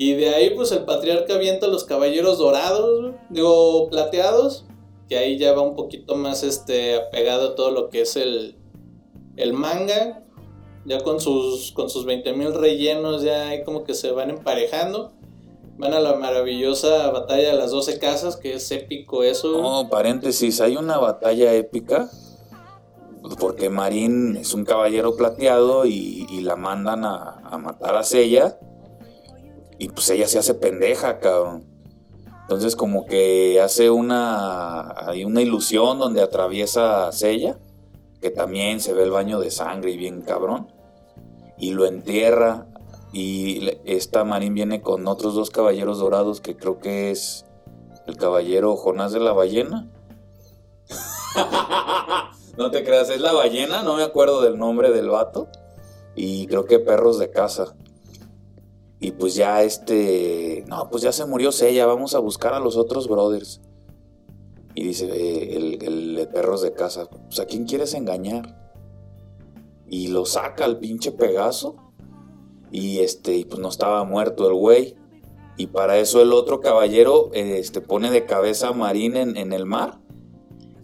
Y de ahí, pues el patriarca avienta a los caballeros dorados, digo, plateados. Que ahí ya va un poquito más este apegado a todo lo que es el, el manga. Ya con sus, con sus 20.000 rellenos, ya ahí como que se van emparejando. Van a la maravillosa batalla de las 12 casas, que es épico eso. No, paréntesis, hay una batalla épica. Porque Marín es un caballero plateado y, y la mandan a, a matar a Sella. Y pues ella se hace pendeja, cabrón. Entonces como que hace una, hay una ilusión donde atraviesa a Sella, que también se ve el baño de sangre y bien cabrón. Y lo entierra. Y esta Marín viene con otros dos caballeros dorados que creo que es el caballero Jonás de la ballena. [laughs] no te creas, es la ballena, no me acuerdo del nombre del vato. Y creo que perros de casa. Y pues ya este. No, pues ya se murió Sella, vamos a buscar a los otros brothers. Y dice eh, el, el de perros de casa: Pues a quién quieres engañar. Y lo saca al pinche Pegaso. Y este, y pues no estaba muerto el güey. Y para eso el otro caballero este, pone de cabeza a Marín en, en el mar.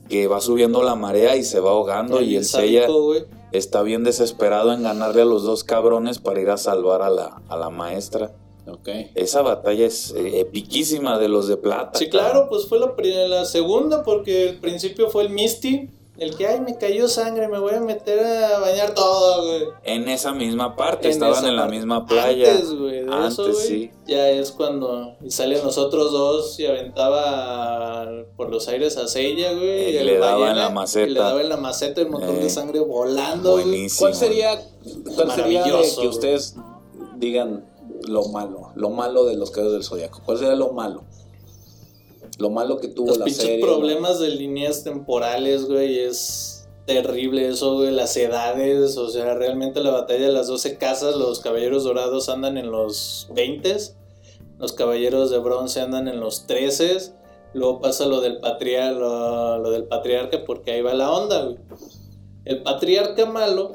Que va subiendo la marea y se va ahogando. Y el Sella. Está bien desesperado en ganarle a los dos cabrones para ir a salvar a la, a la maestra. Ok. Esa batalla es eh, epiquísima de los de plata. Sí, cabrón. claro, pues fue la, la segunda porque el principio fue el Misty, el que, ay, me cayó sangre, me voy a meter a bañar todo, güey. En esa misma parte, En estaban en la parte. misma playa. Antes, güey, de Antes, eso, güey. sí. Ya es cuando salen los otros dos y aventaba por los aires a Sella, güey. Y le daba en la maceta. y le daba en la maceta el montón Eh, de sangre volando, güey. buenísimo. ¿Cuál sería, cuál sería de que güey. ustedes digan lo malo? Lo malo de los caballeros del Zodiaco. ¿Cuál sería lo malo? Lo malo que tuvo Los la serie. problemas de líneas temporales, güey, es terrible eso, güey. Las edades, o sea, realmente la batalla de las 12 casas, los caballeros dorados andan en los 20, los caballeros de bronce andan en los 13, luego pasa lo del, patria, lo, lo del patriarca porque ahí va la onda, güey. El patriarca malo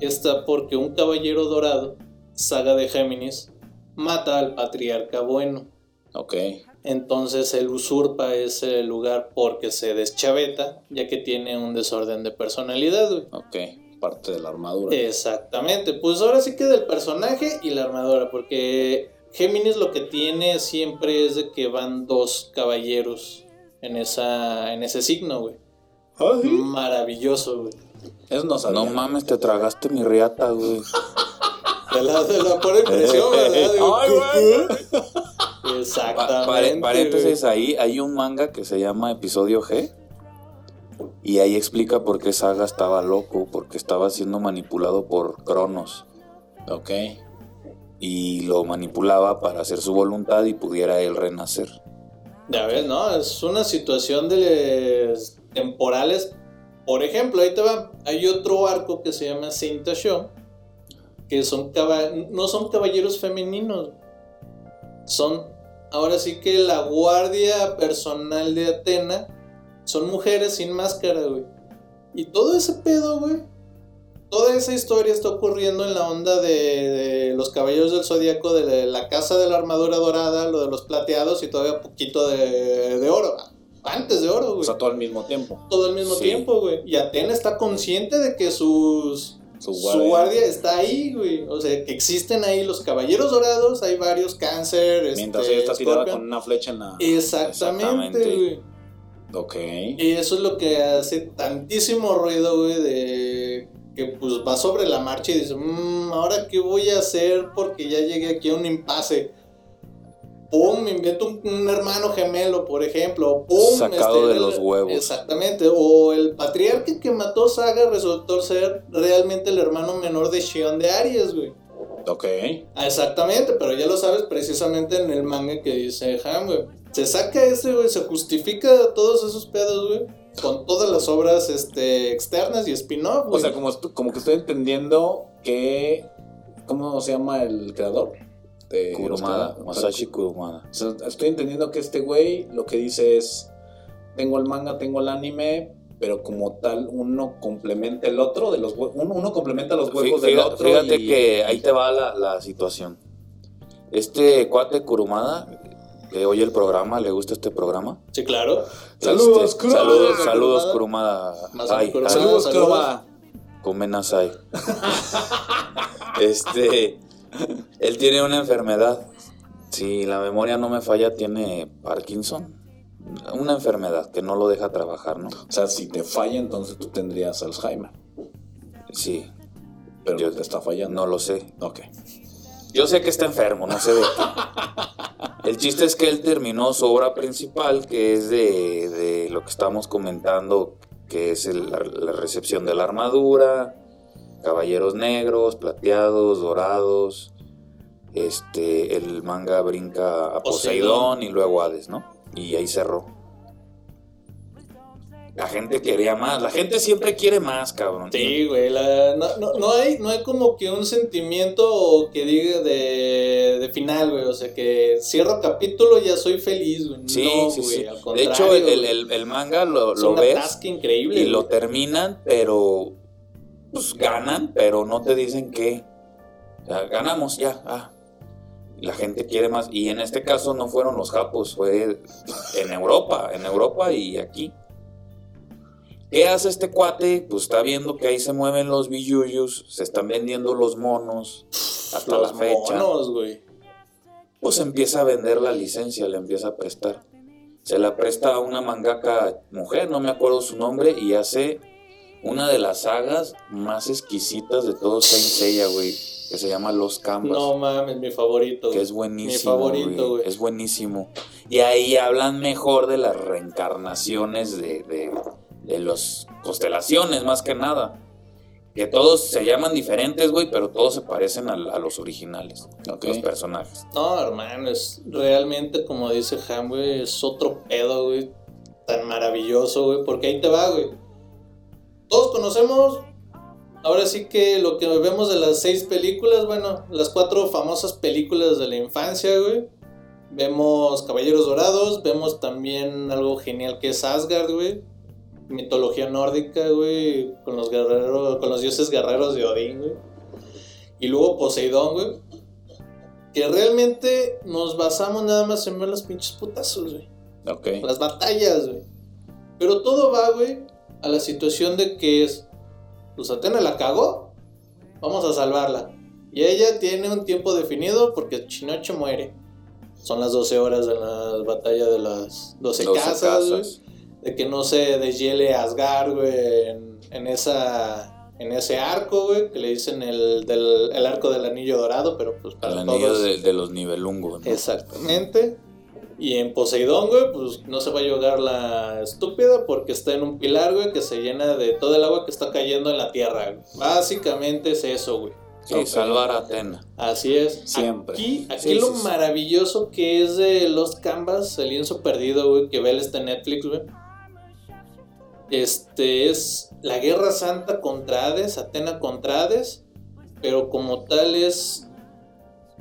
está porque un caballero dorado, saga de Géminis, mata al patriarca bueno. Ok. Entonces él usurpa ese lugar porque se deschaveta, ya que tiene un desorden de personalidad, güey. Ok. parte de la armadura. Exactamente, pues ahora sí que del personaje y la armadura, porque Géminis lo que tiene siempre es de que van dos caballeros en esa en ese signo, güey. Ah, Maravilloso, güey. Eso no sabía. No mames, te tragaste mi riata, güey. [laughs] De la, de la por impresión, ¿verdad? [laughs] Digo, Ay, güey. [laughs] Pa- Exactamente. güey. paréntesis ahí, hay un manga que se llama Episodio G. Y ahí explica por qué Saga estaba loco, porque estaba siendo manipulado por Cronos. Ok. Y lo manipulaba para hacer su voluntad y pudiera él renacer. Ya ves, ¿no? Es una situación de temporales. Por ejemplo, ahí te va. Hay otro arco que se llama Saint Show. Que son no son caballeros femeninos. Son ahora sí que la guardia personal de Atena. Son mujeres sin máscara, güey. Y todo ese pedo, güey. Toda esa historia está ocurriendo en la onda de, de los caballeros del zodiaco, de la casa de la armadura dorada, lo de los plateados y todavía poquito de, de oro. Antes de oro, O güey. sea, todo al mismo tiempo. todo al mismo Sí. tiempo, güey. Y Atena está consciente de que sus, Su su guardia. está ahí, güey. O sea, que existen ahí los caballeros dorados, hay varios cáncer, Mientras este, ella está tirada Scorpion. con una flecha en la. Exactamente, Exactamente. güey. Ok. Y eso es lo que hace tantísimo ruido, güey, de que pues va sobre la marcha y dice, "Mm, ahora qué voy a hacer porque ya llegué aquí a un impasse. Pum, me invento un, un hermano gemelo, por ejemplo. Pum, Sacado de el- los huevos. Exactamente. O el patriarca que mató Saga resultó ser realmente el hermano menor de Shion de Aries, güey. Ok. Ah, Exactamente, pero ya lo sabes precisamente en el manga que dice Ham, güey. Se saca ese, güey, se justifica todos esos pedos, güey. Con todas las obras este, externas y spin-off, O güey. sea, como, como que estoy entendiendo que. ¿Cómo se llama el creador? De Kurumada, Masashi Kurumada. O sea, estoy entendiendo que este güey lo que dice es: Tengo el manga, tengo el anime, pero como tal, uno complementa el otro. de los uno, uno complementa los huevos del Fíjate, otro. fíjate y- que ahí te va la, la situación. Este cuate Kurumada, que oye el programa, le gusta este programa. Sí, claro. Saludos, Este, Kurumada. saludos, Kurumada. saludos, Kurumada. Ay, Kurumada. ay, Saludos. Kurumada. Come nasai. [laughs] este, él tiene una enfermedad. Si la memoria no me falla, tiene Parkinson. Una enfermedad que no lo deja trabajar, ¿no? O sea, si te falla, entonces tú tendrías Alzheimer. Sí, Pero Yo- te está fallando. no lo sé. Ok. Yo sé que está enfermo, no sé de qué. El chiste es que él terminó su obra principal, que es de, de lo que estamos comentando, que es el- la, la recepción de la armadura, caballeros negros, plateados, dorados. Este, el manga brinca a Poseidón y luego Hades, ¿no? Y ahí cerró. La gente quería más, la gente siempre quiere más, cabrón. Sí, güey. la- no, no, no hay, no hay como que un sentimiento que diga de, de final, güey. O sea, que cierro capítulo ya soy feliz, güey. Sí, no, sí, güey, sí. al De contrario, hecho, el, güey. el- el manga lo, Es lo una ves increíble. y lo terminan, pero pues ganan, pero no te dicen que o sea, ganamos ya. Ah. La gente quiere más. Y en este caso no fueron los japos, fue en Europa, en Europa y aquí. ¿Qué hace este cuate? Pues está viendo que ahí se mueven los billuyos, se están vendiendo los monos hasta Los la fecha. monos, güey. Pues empieza a vender la licencia, le empieza a prestar. Se la presta a una mangaka mujer, no me acuerdo su nombre, y hace una de las sagas más exquisitas de todo Saint Seiya, güey, que se llama Los Canvas. No mames, mi favorito. que es buenísimo. Mi favorito, güey. Es buenísimo. Y ahí hablan mejor de las reencarnaciones de, de, de las constelaciones, más que nada. Que todos se llaman diferentes, güey, pero todos se parecen a, a los originales, Ok. los personajes. No, hermano, es realmente, como dice Ham, güey, es otro pedo, güey. Tan maravilloso, güey. Porque ahí te va, güey. Todos conocemos, ahora sí que lo que vemos de las seis películas, bueno, las cuatro famosas películas de la infancia, güey. Vemos Caballeros Dorados, vemos también algo genial que es Asgard, güey. Mitología nórdica, güey, con los guerreros, con los dioses guerreros de Odín, güey. Y luego Poseidón, güey que realmente nos basamos nada más en ver los pinches putazos, güey. Ok. Las batallas, güey. Pero todo va, güey, a la situación de que es pues Atena la cagó, vamos a salvarla. Y ella tiene un tiempo definido porque Chinoche muere. Son las 12 horas de la batalla de las 12, 12 casas, casas. güey. De que no se deshiele Asgard, güey, en, en esa, en ese arco, güey, que le dicen el, del, el arco del anillo dorado, pero pues para El anillo todos- de, de los nivelungos. ¿no? Exactamente. Y en Poseidón, güey, pues no se va a llorar la estúpida porque está en un pilar, güey, que se llena de todo el agua que está cayendo en la tierra. güey. Básicamente es eso, güey. Sí, salvar a Atena. Así es. Siempre. Aquí, aquí Sí, lo sí, maravilloso que es de Lost Canvas, el lienzo perdido, güey, que Bell está en Netflix, güey. Este es la Guerra Santa contra Hades, Atena contra Hades, pero como tal es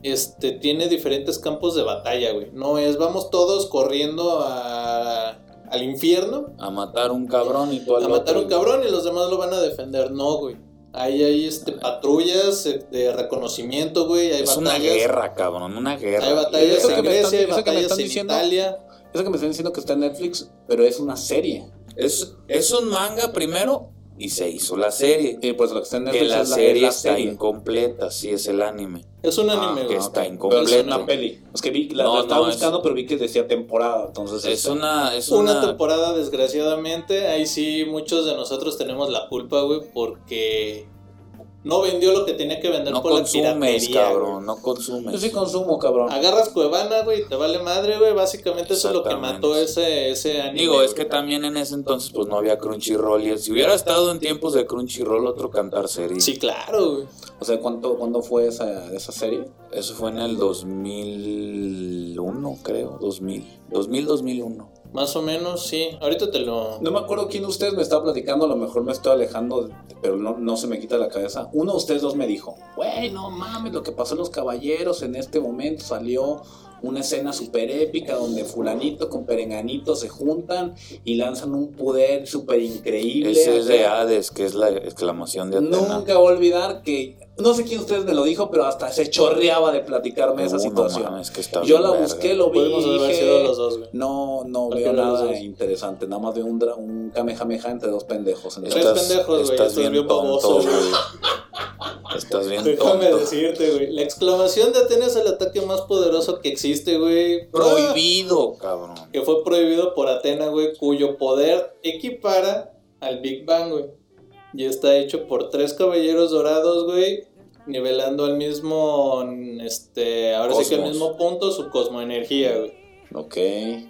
este tiene diferentes campos de batalla, güey. No es vamos todos corriendo a- al infierno A matar un cabrón y al a matar otro. un cabrón y los demás lo van a defender. No, güey. Ahí hay este, patrullas eh, de reconocimiento, güey. Hay Es una guerra, cabrón, una guerra. Hay batallas Eso que en me Grecia, están- hay batallas en diciendo- Italia. Eso que me están diciendo que está en Netflix, pero es una serie. Es, es un manga primero y se hizo la serie. Y pues lo que está en Que Netflix la es la, serie la está serie. incompleta, sí es el anime. Es un Ah, anime, que está Pero es incompleto. una peli. Es que vi, la, No, la estaba no, es- buscando, pero vi que decía temporada. Entonces Es este, una, es Una una, temporada, desgraciadamente, ahí sí muchos de nosotros tenemos la culpa, güey, porque no vendió lo que tenía que vender no por la consumes, piratería, cabrón, güey. no consumes. Yo sí consumo, cabrón. Agarras Cuevana, güey, te vale madre, güey. Básicamente eso es lo que mató ese, ese anime. Digo, es que también en ese entonces pues no había Crunchyroll y si hubiera estado en tiempos de Crunchyroll otro cantar sería. Sí, claro, güey. O sea, ¿cuánto, ¿cuándo fue esa, esa serie? Eso fue en el 2001, creo, 2000, 2000 2001. Más o menos, sí. Ahorita te lo... No me acuerdo quién de ustedes me estaba platicando, a lo mejor me estoy alejando, pero no, no se me quita la cabeza. Uno de ustedes dos me dijo, güey, no mames, lo que pasó en Los Caballeros en este momento salió una escena súper épica donde fulanito con perenganito se juntan y lanzan un poder súper increíble. Ese es de Hades, que es la exclamación de Atena. Nunca voy a olvidar que, no sé quién de ustedes me lo dijo, pero hasta se chorreaba de platicarme esa no situación. que está Yo la verga. busqué, lo vi Podemos y haber dije, sido los dos, güey. no, no veo de nada interesante, nada más veo un, dra- un kamehameha entre dos pendejos. Tres Entonces, pendejos, güey, Estás estás bien bien baboso, güey. Estás bien Déjame tonto. decirte, güey. La exclamación de Atena es el ataque más poderoso que existe, güey. Prohibido, cabrón. Que fue prohibido por Atena, güey, cuyo poder equipara al Big Bang, güey. Y está hecho por tres caballeros dorados, güey. Nivelando al mismo, este, ahora sí que al mismo punto su cosmoenergía, güey. ok.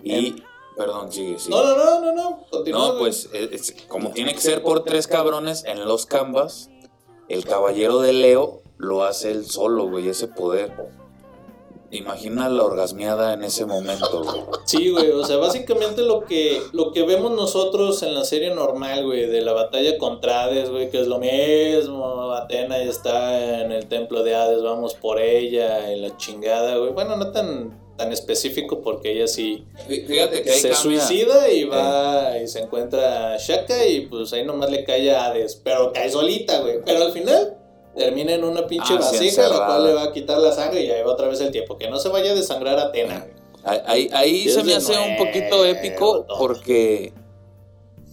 Y, perdón, sigue, sigue. No, no, no, no, no. Continúa, No, pues es- es- como tiene que ser por tres cabrones en los canvas, el caballero de Leo lo hace él solo, güey, ese poder. Imagina la orgasmeada en ese momento, güey. Sí, güey, o sea, básicamente lo que, lo que vemos nosotros en la serie normal, güey, de la batalla contra Hades, güey, que es lo mismo, Atena ya está en el templo de Hades, vamos por ella, y la chingada, güey. Bueno, no tan, tan específico porque ella sí Fíjate que se cambia. suicida y va y se encuentra a Shaka y pues ahí nomás le cae a Hades, pero cae solita, güey. Pero al final termina en una pinche Ah, vasija, la cual le va a quitar la sangre y ahí va otra vez el tiempo. Que no se vaya a desangrar Atena. Ahí, ahí- se me hace un poquito épico todo. porque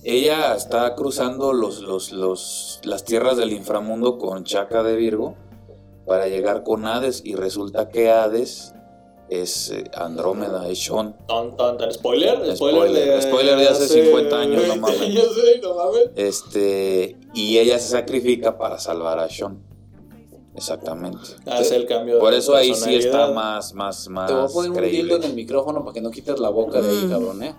ella está cruzando los, los, los, las tierras del inframundo con Chaka de Virgo para llegar con Hades y resulta que Hades es eh, Andrómeda, es Sean. Ton, ton, ton. Spoiler, spoiler, Spoiler, de, spoiler de hace 50 años, no [laughs] 20 mames. no mames. Este, y ella se sacrifica para salvar a Sean. Exactamente. Hace el cambio Por de eso ahí sí está más, más, más Te voy a poner un dildo en el micrófono para que no quites la boca de ahí, Mm. cabrón, ¿eh?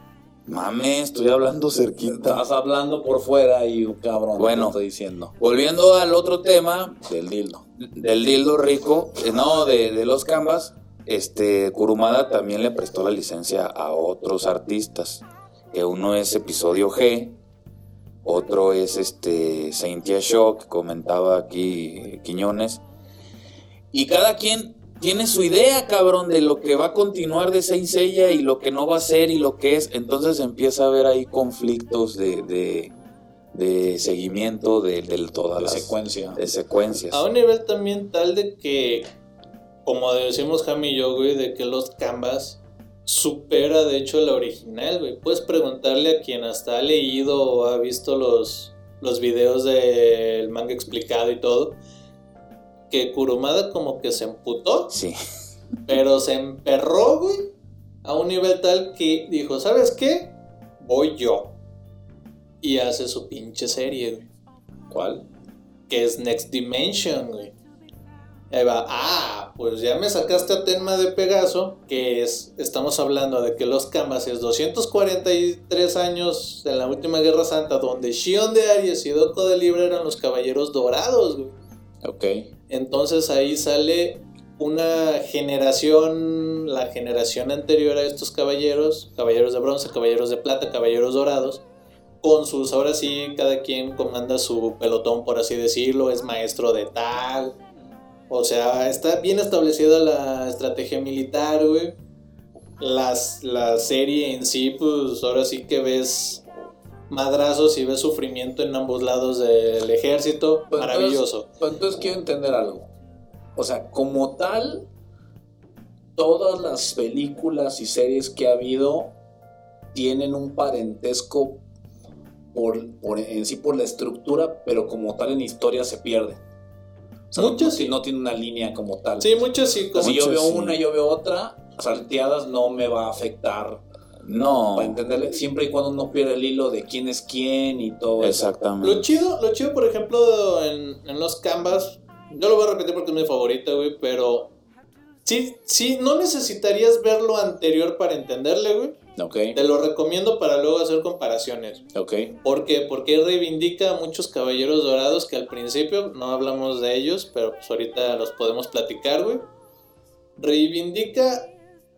Mame, estoy hablando cerquita. Estás hablando por fuera y un cabrón, Bueno. te estoy diciendo. Volviendo al otro tema, Del dildo. del dildo rico, eh, no, de, de los canvas, este, Kurumada también le prestó la licencia a otros artistas, que uno es Episodio G, otro es este Saintia Shock, que comentaba aquí Quiñones, y cada quien tiene su idea, cabrón, de lo que va a continuar de Saint Seiya y lo que no va a ser y lo que es, entonces empieza a haber ahí conflictos de, de, de seguimiento de, de todas De las secuencia. de secuencias. A un nivel también tal de que, como decimos Jamie y yo, güey, de que los Canvas supera de hecho la original, güey. Puedes preguntarle a quien hasta ha leído o ha visto los, los videos del manga explicado y todo, que Kurumada como que se emputó, Sí. pero se emperró, güey, a un nivel tal que dijo, ¿sabes qué? Voy yo. Y hace su pinche serie, güey, ¿Cuál? que es Next Dimension, güey. Ahí va, ah, pues ya me sacaste a tema de Pegaso, que es, estamos hablando de que los Canvases 243 años en la última Guerra Santa, donde Shion de Aries y Doko de Libre eran los caballeros dorados, güey. Ok. Entonces ahí sale una generación, la generación anterior a estos caballeros, caballeros de bronce, caballeros de plata, caballeros dorados, con sus, ahora sí, cada quien comanda su pelotón, por así decirlo, es maestro de tal. O sea, está bien establecida la estrategia militar, güey. Las, la serie en sí, pues ahora sí que ves madrazos y ves sufrimiento en ambos lados del ejército. Pues Maravilloso. Entonces, pues entonces quiero entender algo. O sea, como tal, todas las películas y series que ha habido tienen un parentesco por, por- en sí por la estructura, pero como tal en historia se pierde. O sea, Muchas no, sí. no tiene una línea como tal. Sí, muchos sí. como- si yo veo sí. una y yo veo otra, salteadas no me va a afectar. No. Para entenderle, siempre y cuando uno pierde el hilo de quién es quién y todo eso. Exactamente. Lo chido, lo chido, por ejemplo, en, en los canvas, yo lo voy a repetir porque es mi favorita, güey, pero sí, sí, no necesitarías ver lo anterior para entenderle, güey. Te lo recomiendo para luego hacer comparaciones. ok. ¿Por qué? Porque reivindica a muchos caballeros dorados que al principio no hablamos de ellos, pero pues ahorita los podemos platicar, güey. Reivindica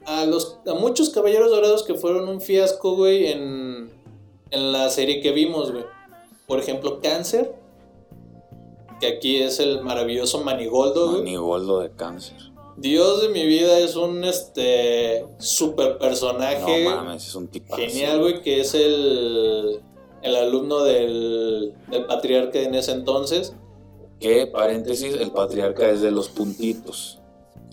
a, los, a muchos caballeros dorados que fueron un fiasco, güey, en, en la serie que vimos, güey. Por ejemplo, Cáncer, que aquí es el maravilloso Manigoldo, güey. Manigoldo de cáncer. Dios de mi vida es un este super personaje. No mames, es un tipazo. Genial, güey, que es el, el alumno del, del patriarca en ese entonces. Que, paréntesis, el patriarca es de los puntitos.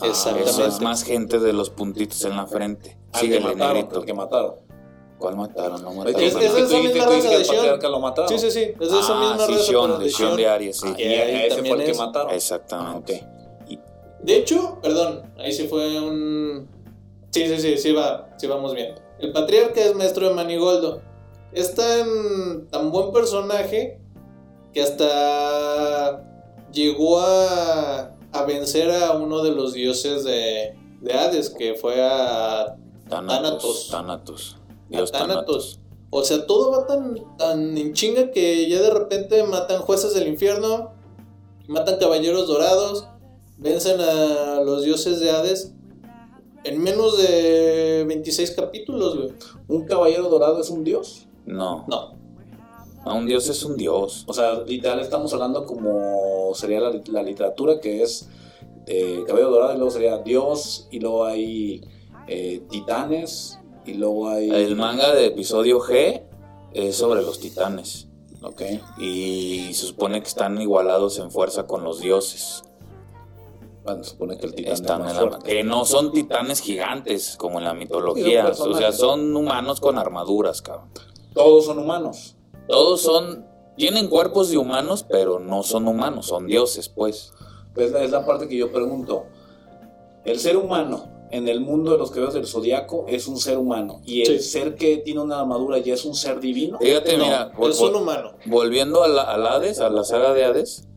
Exactamente. Eso es más gente de los puntitos en la frente. Síguele, mataron, negrito. al que mataron. ¿Cuál mataron? No mataron. Es- es esa misma raza de el patriarca lo mataron. Sí, sí, sí. Es de esa Ah, misma sí, raza. De de Shion Shion. de Aries, sí. Ah, y ese fue el que mataron. Exactamente. De hecho, perdón, ahí sí fue un. Sí, sí, sí, sí, va, sí vamos bien. El patriarca es maestro de Manigoldo. Es tan, tan buen personaje que hasta llegó a, a vencer a uno de los dioses de, de Hades, que fue a Thanatos. A Thanatos. Thanatos. O sea, todo va tan, tan en chinga que ya de repente matan jueces del infierno, matan caballeros dorados, vencen a los dioses de Hades en menos de 26 capítulos, güey. ¿Un caballero dorado es un dios? No. No, un dios es un dios. O sea, literal estamos hablando como sería la, la literatura, que es eh, caballero dorado y luego sería dios y luego hay eh, titanes y luego hay... El manga de episodio G es sobre los titanes. Ok. Y se supone que están igualados en fuerza con los dioses. Bueno, se supone que el titán Están es en más la- fuerte. que no son titanes gigantes como en la mitología. son O sea, son humanos con armaduras, cabrón. Todos son humanos. Todos son. Tienen cuerpos de humanos, pero no son humanos, son dioses, pues. Es la, es la parte que yo pregunto. El ser humano en el mundo de los caballeros del zodiaco es un ser humano. Y el Sí. ser que tiene una armadura ya es un ser divino. Fíjate, no, mira, es un humano. volviendo a la, al Hades, a la saga de Hades,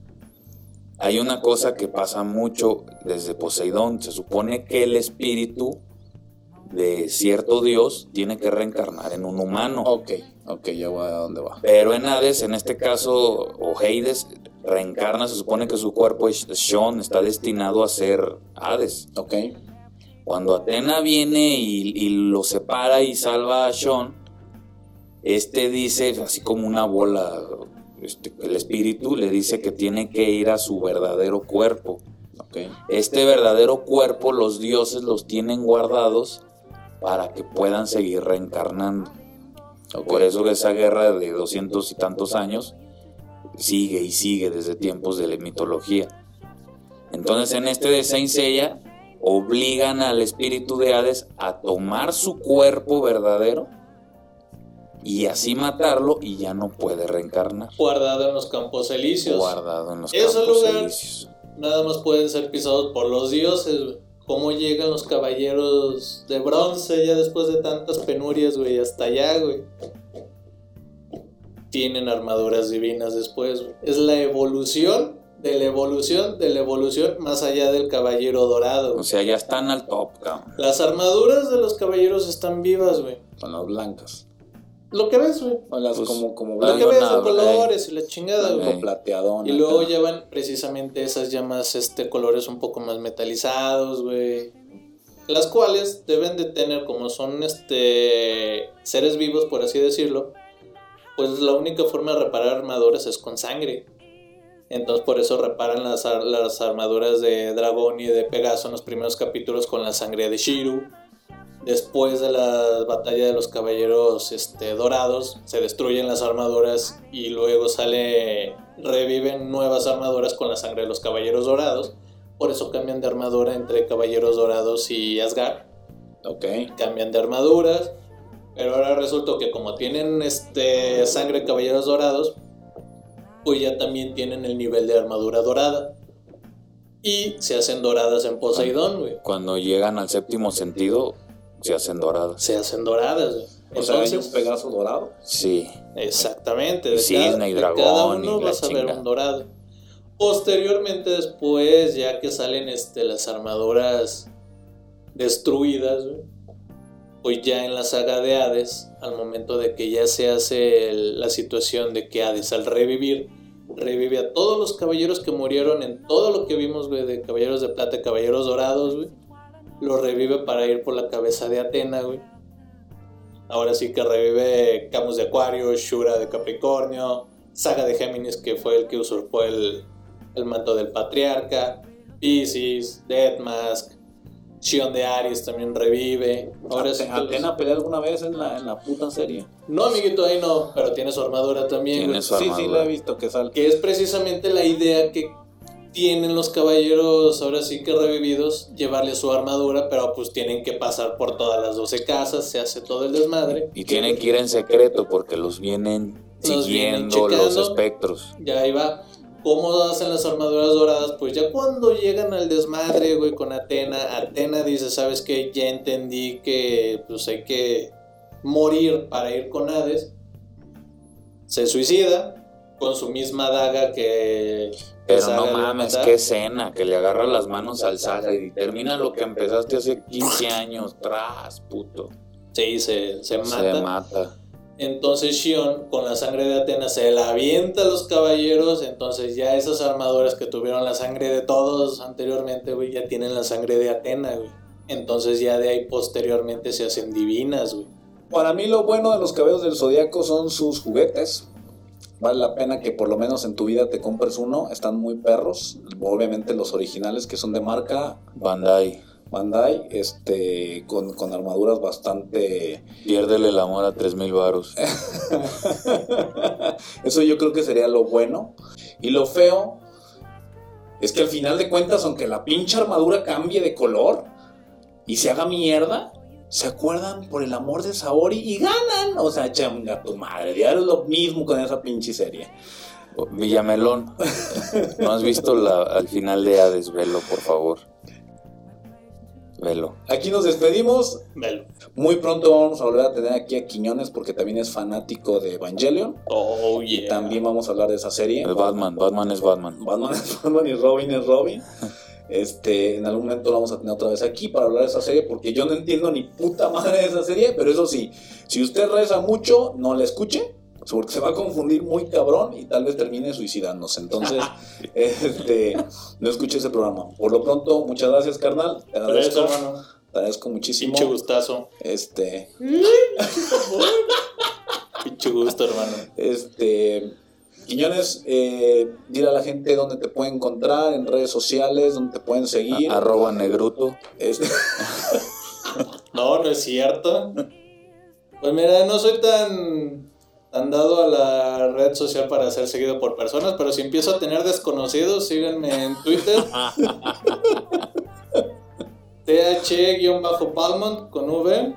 hay una cosa que pasa mucho desde Poseidón. Se supone que el espíritu de cierto dios tiene que reencarnar en un humano. Ok, ok, ya voy a dónde va. Pero en Hades, en este caso, o Hades, reencarna, se supone que su cuerpo, es Shon, está destinado a ser Hades. Ok. Cuando Atena viene y, y lo separa y salva a Shon, este dice, así como una bola, este, el espíritu le dice que tiene que ir a su verdadero cuerpo. Este verdadero cuerpo los dioses los tienen guardados para que puedan seguir reencarnando. Por eso que esa guerra de doscientos y tantos años sigue y sigue desde tiempos de la mitología. Entonces en este de Saint Seiya obligan al espíritu de Hades a tomar su cuerpo verdadero y así matarlo y ya no puede reencarnar. Guardado en los campos elíseos. Guardado en los Ese campos lugar- elíseos. Nada más pueden ser pisados por los dioses, güey. ¿Cómo llegan los caballeros de bronce ya después de tantas penurias, güey? Hasta allá, güey. Tienen armaduras divinas después, güey. Es la evolución de la evolución de la evolución más allá del caballero dorado. O sea, ya están al top, cabrón. Las armaduras de los caballeros están vivas, güey. Son las blancas. Lo que ves, güey. O las Pues, como, como Lo que ves, los colores y la chingada, güey. Plateadón. Y luego llevan precisamente esas llamas, este, colores un poco más metalizados, güey. Las cuales deben de tener, como son, este, seres vivos, por así decirlo, pues la única forma de reparar armaduras es con sangre. Entonces por eso reparan las, ar- las armaduras de dragón y de Pegaso en los primeros capítulos con la sangre de Shiru. Después de la batalla de los caballeros este, dorados, se destruyen las armaduras y luego sale, reviven nuevas armaduras con la sangre de los caballeros dorados. Por eso cambian de armadura entre caballeros dorados y Asgard. Ok. Cambian de armaduras. Pero ahora resulta que como tienen este sangre de caballeros dorados, pues ya también tienen el nivel de armadura dorada. Y se hacen doradas en Poseidón, güey. Cuando llegan al séptimo sentido, se hacen doradas. Se hacen doradas. O sea, hay un Pegaso dorado. Sí. Exactamente. Y De, cisne cada, y de dragón cada y uno la vas a ver un dorado. Posteriormente, después, ya que salen este, las armaduras destruidas, güey, pues ya en la saga de Hades, al momento de que ya se hace el- la situación de que Hades al revivir, revive a todos los caballeros que murieron en todo lo que vimos, de caballeros de plata, caballeros dorados, güey. Lo revive para ir por la cabeza de Atena, güey. Ahora sí que revive Camus de Acuario, Shura de Capricornio, Saga de Géminis, que fue el que usurpó el, el manto del patriarca, Pisces, Deathmask, Shion de Aries también revive. Ahora sí Atena pelea alguna vez en la, en la puta serie. No, amiguito, ahí no, pero tiene su armadura también. Tiene Sí, sí, la he visto que sale. Que es precisamente la idea que tienen los caballeros, ahora sí que revividos, llevarle su armadura, pero pues tienen que pasar por todas las 12 casas, se hace todo el desmadre. Y tienen que ir en secreto porque los vienen Los vienen siguiendo los espectros. Ya ahí va. ¿Cómo hacen las armaduras doradas? Pues ya cuando llegan al desmadre, güey, con Atena, Atena dice, ¿sabes qué? Ya entendí que pues hay que morir para ir con Hades. Se suicida con su misma daga que... Pero no mames, qué escena, que le agarra las manos al Saga y termina lo que empezaste hace 15 [laughs] años. Tras, puto. Sí, se, se mata. Se mata. Entonces Shion, con la sangre de Atena, se la avienta a los caballeros. Entonces ya esas armaduras que tuvieron la sangre de todos anteriormente, güey, ya tienen la sangre de Atena, güey. Entonces ya de ahí posteriormente se hacen divinas, güey. Para mí lo bueno de los cabellos del zodiaco son sus juguetes. Vale la pena que por lo menos en tu vida te compres uno. Están muy perros. Obviamente los originales que son de marca Bandai, Bandai, este, con, con armaduras bastante... piérdele el amor a 3000 varos. [laughs] Eso yo creo que sería lo bueno. Y lo feo es que al final de cuentas, aunque la pinche armadura cambie de color y se haga mierda, se acuerdan por el amor de Saori y ganan. O sea, chinga tu madre. Diario es lo mismo con esa pinche serie. Villamelón, ¿no has visto la, al final de Hades? Velo, por favor. Velo. Aquí nos despedimos. Velo. Muy pronto vamos a volver a tener aquí a Quiñones porque también es fanático de Evangelion. Oh, Y yeah. también vamos a hablar de esa serie. Es Batman, Batman es Batman. Batman es Batman y Robin es Robin. [laughs] Este, en algún momento lo vamos a tener otra vez aquí para hablar de esa serie porque yo no entiendo ni puta madre de esa serie, pero eso sí, si usted reza mucho, no la escuche, porque se va a confundir muy cabrón y tal vez termine suicidándose. Entonces, [laughs] este, no escuche ese programa. Por lo pronto, muchas gracias, carnal. Te agradezco, hermano. te agradezco muchísimo. Pinche gustazo. Este, [laughs] Pinche gusto, hermano. Este, Quiñones, eh, dile a la gente dónde te pueden encontrar en redes sociales, dónde te pueden seguir. Arroba negruto. Este, [laughs] No, no es cierto. Pues mira, no soy tan, tan dado a la red social para ser seguido por personas, pero si empiezo a tener desconocidos, síganme en Twitter. [laughs] TH-Palmont con V.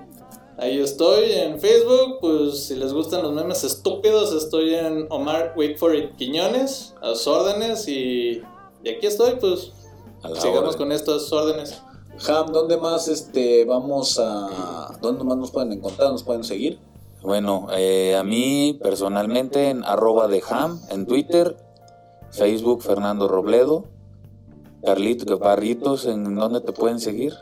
Ahí estoy en Facebook, pues si les gustan los memes estúpidos, estoy en Omar Wait for It Quiñones, a sus órdenes y, y aquí estoy, pues A sigamos con estas órdenes. Ham, ¿dónde más este vamos a dónde más nos pueden encontrar? ¿Nos pueden seguir? Bueno, eh, a mí personalmente en arroba de ham en Twitter, Facebook Fernando Robledo, Carlitos Barritos, ¿en dónde te pueden seguir?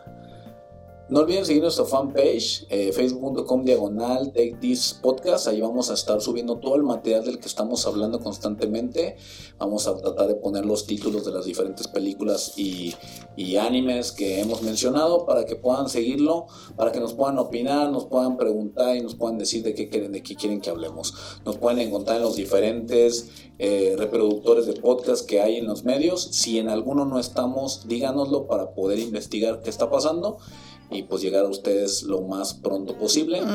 No olviden seguir nuestra fanpage, eh, facebook.com diagonal Take This Podcast. Ahí vamos a estar subiendo todo el material del que estamos hablando constantemente. Vamos a tratar de poner los títulos de las diferentes películas y, y animes que hemos mencionado para que puedan seguirlo, para que nos puedan opinar, nos puedan preguntar y nos puedan decir de qué quieren, de qué quieren que hablemos. Nos pueden encontrar en los diferentes eh, reproductores de podcast que hay en los medios. Si en alguno no estamos, díganoslo para poder investigar qué está pasando y pues llegar a ustedes lo más pronto posible. [laughs]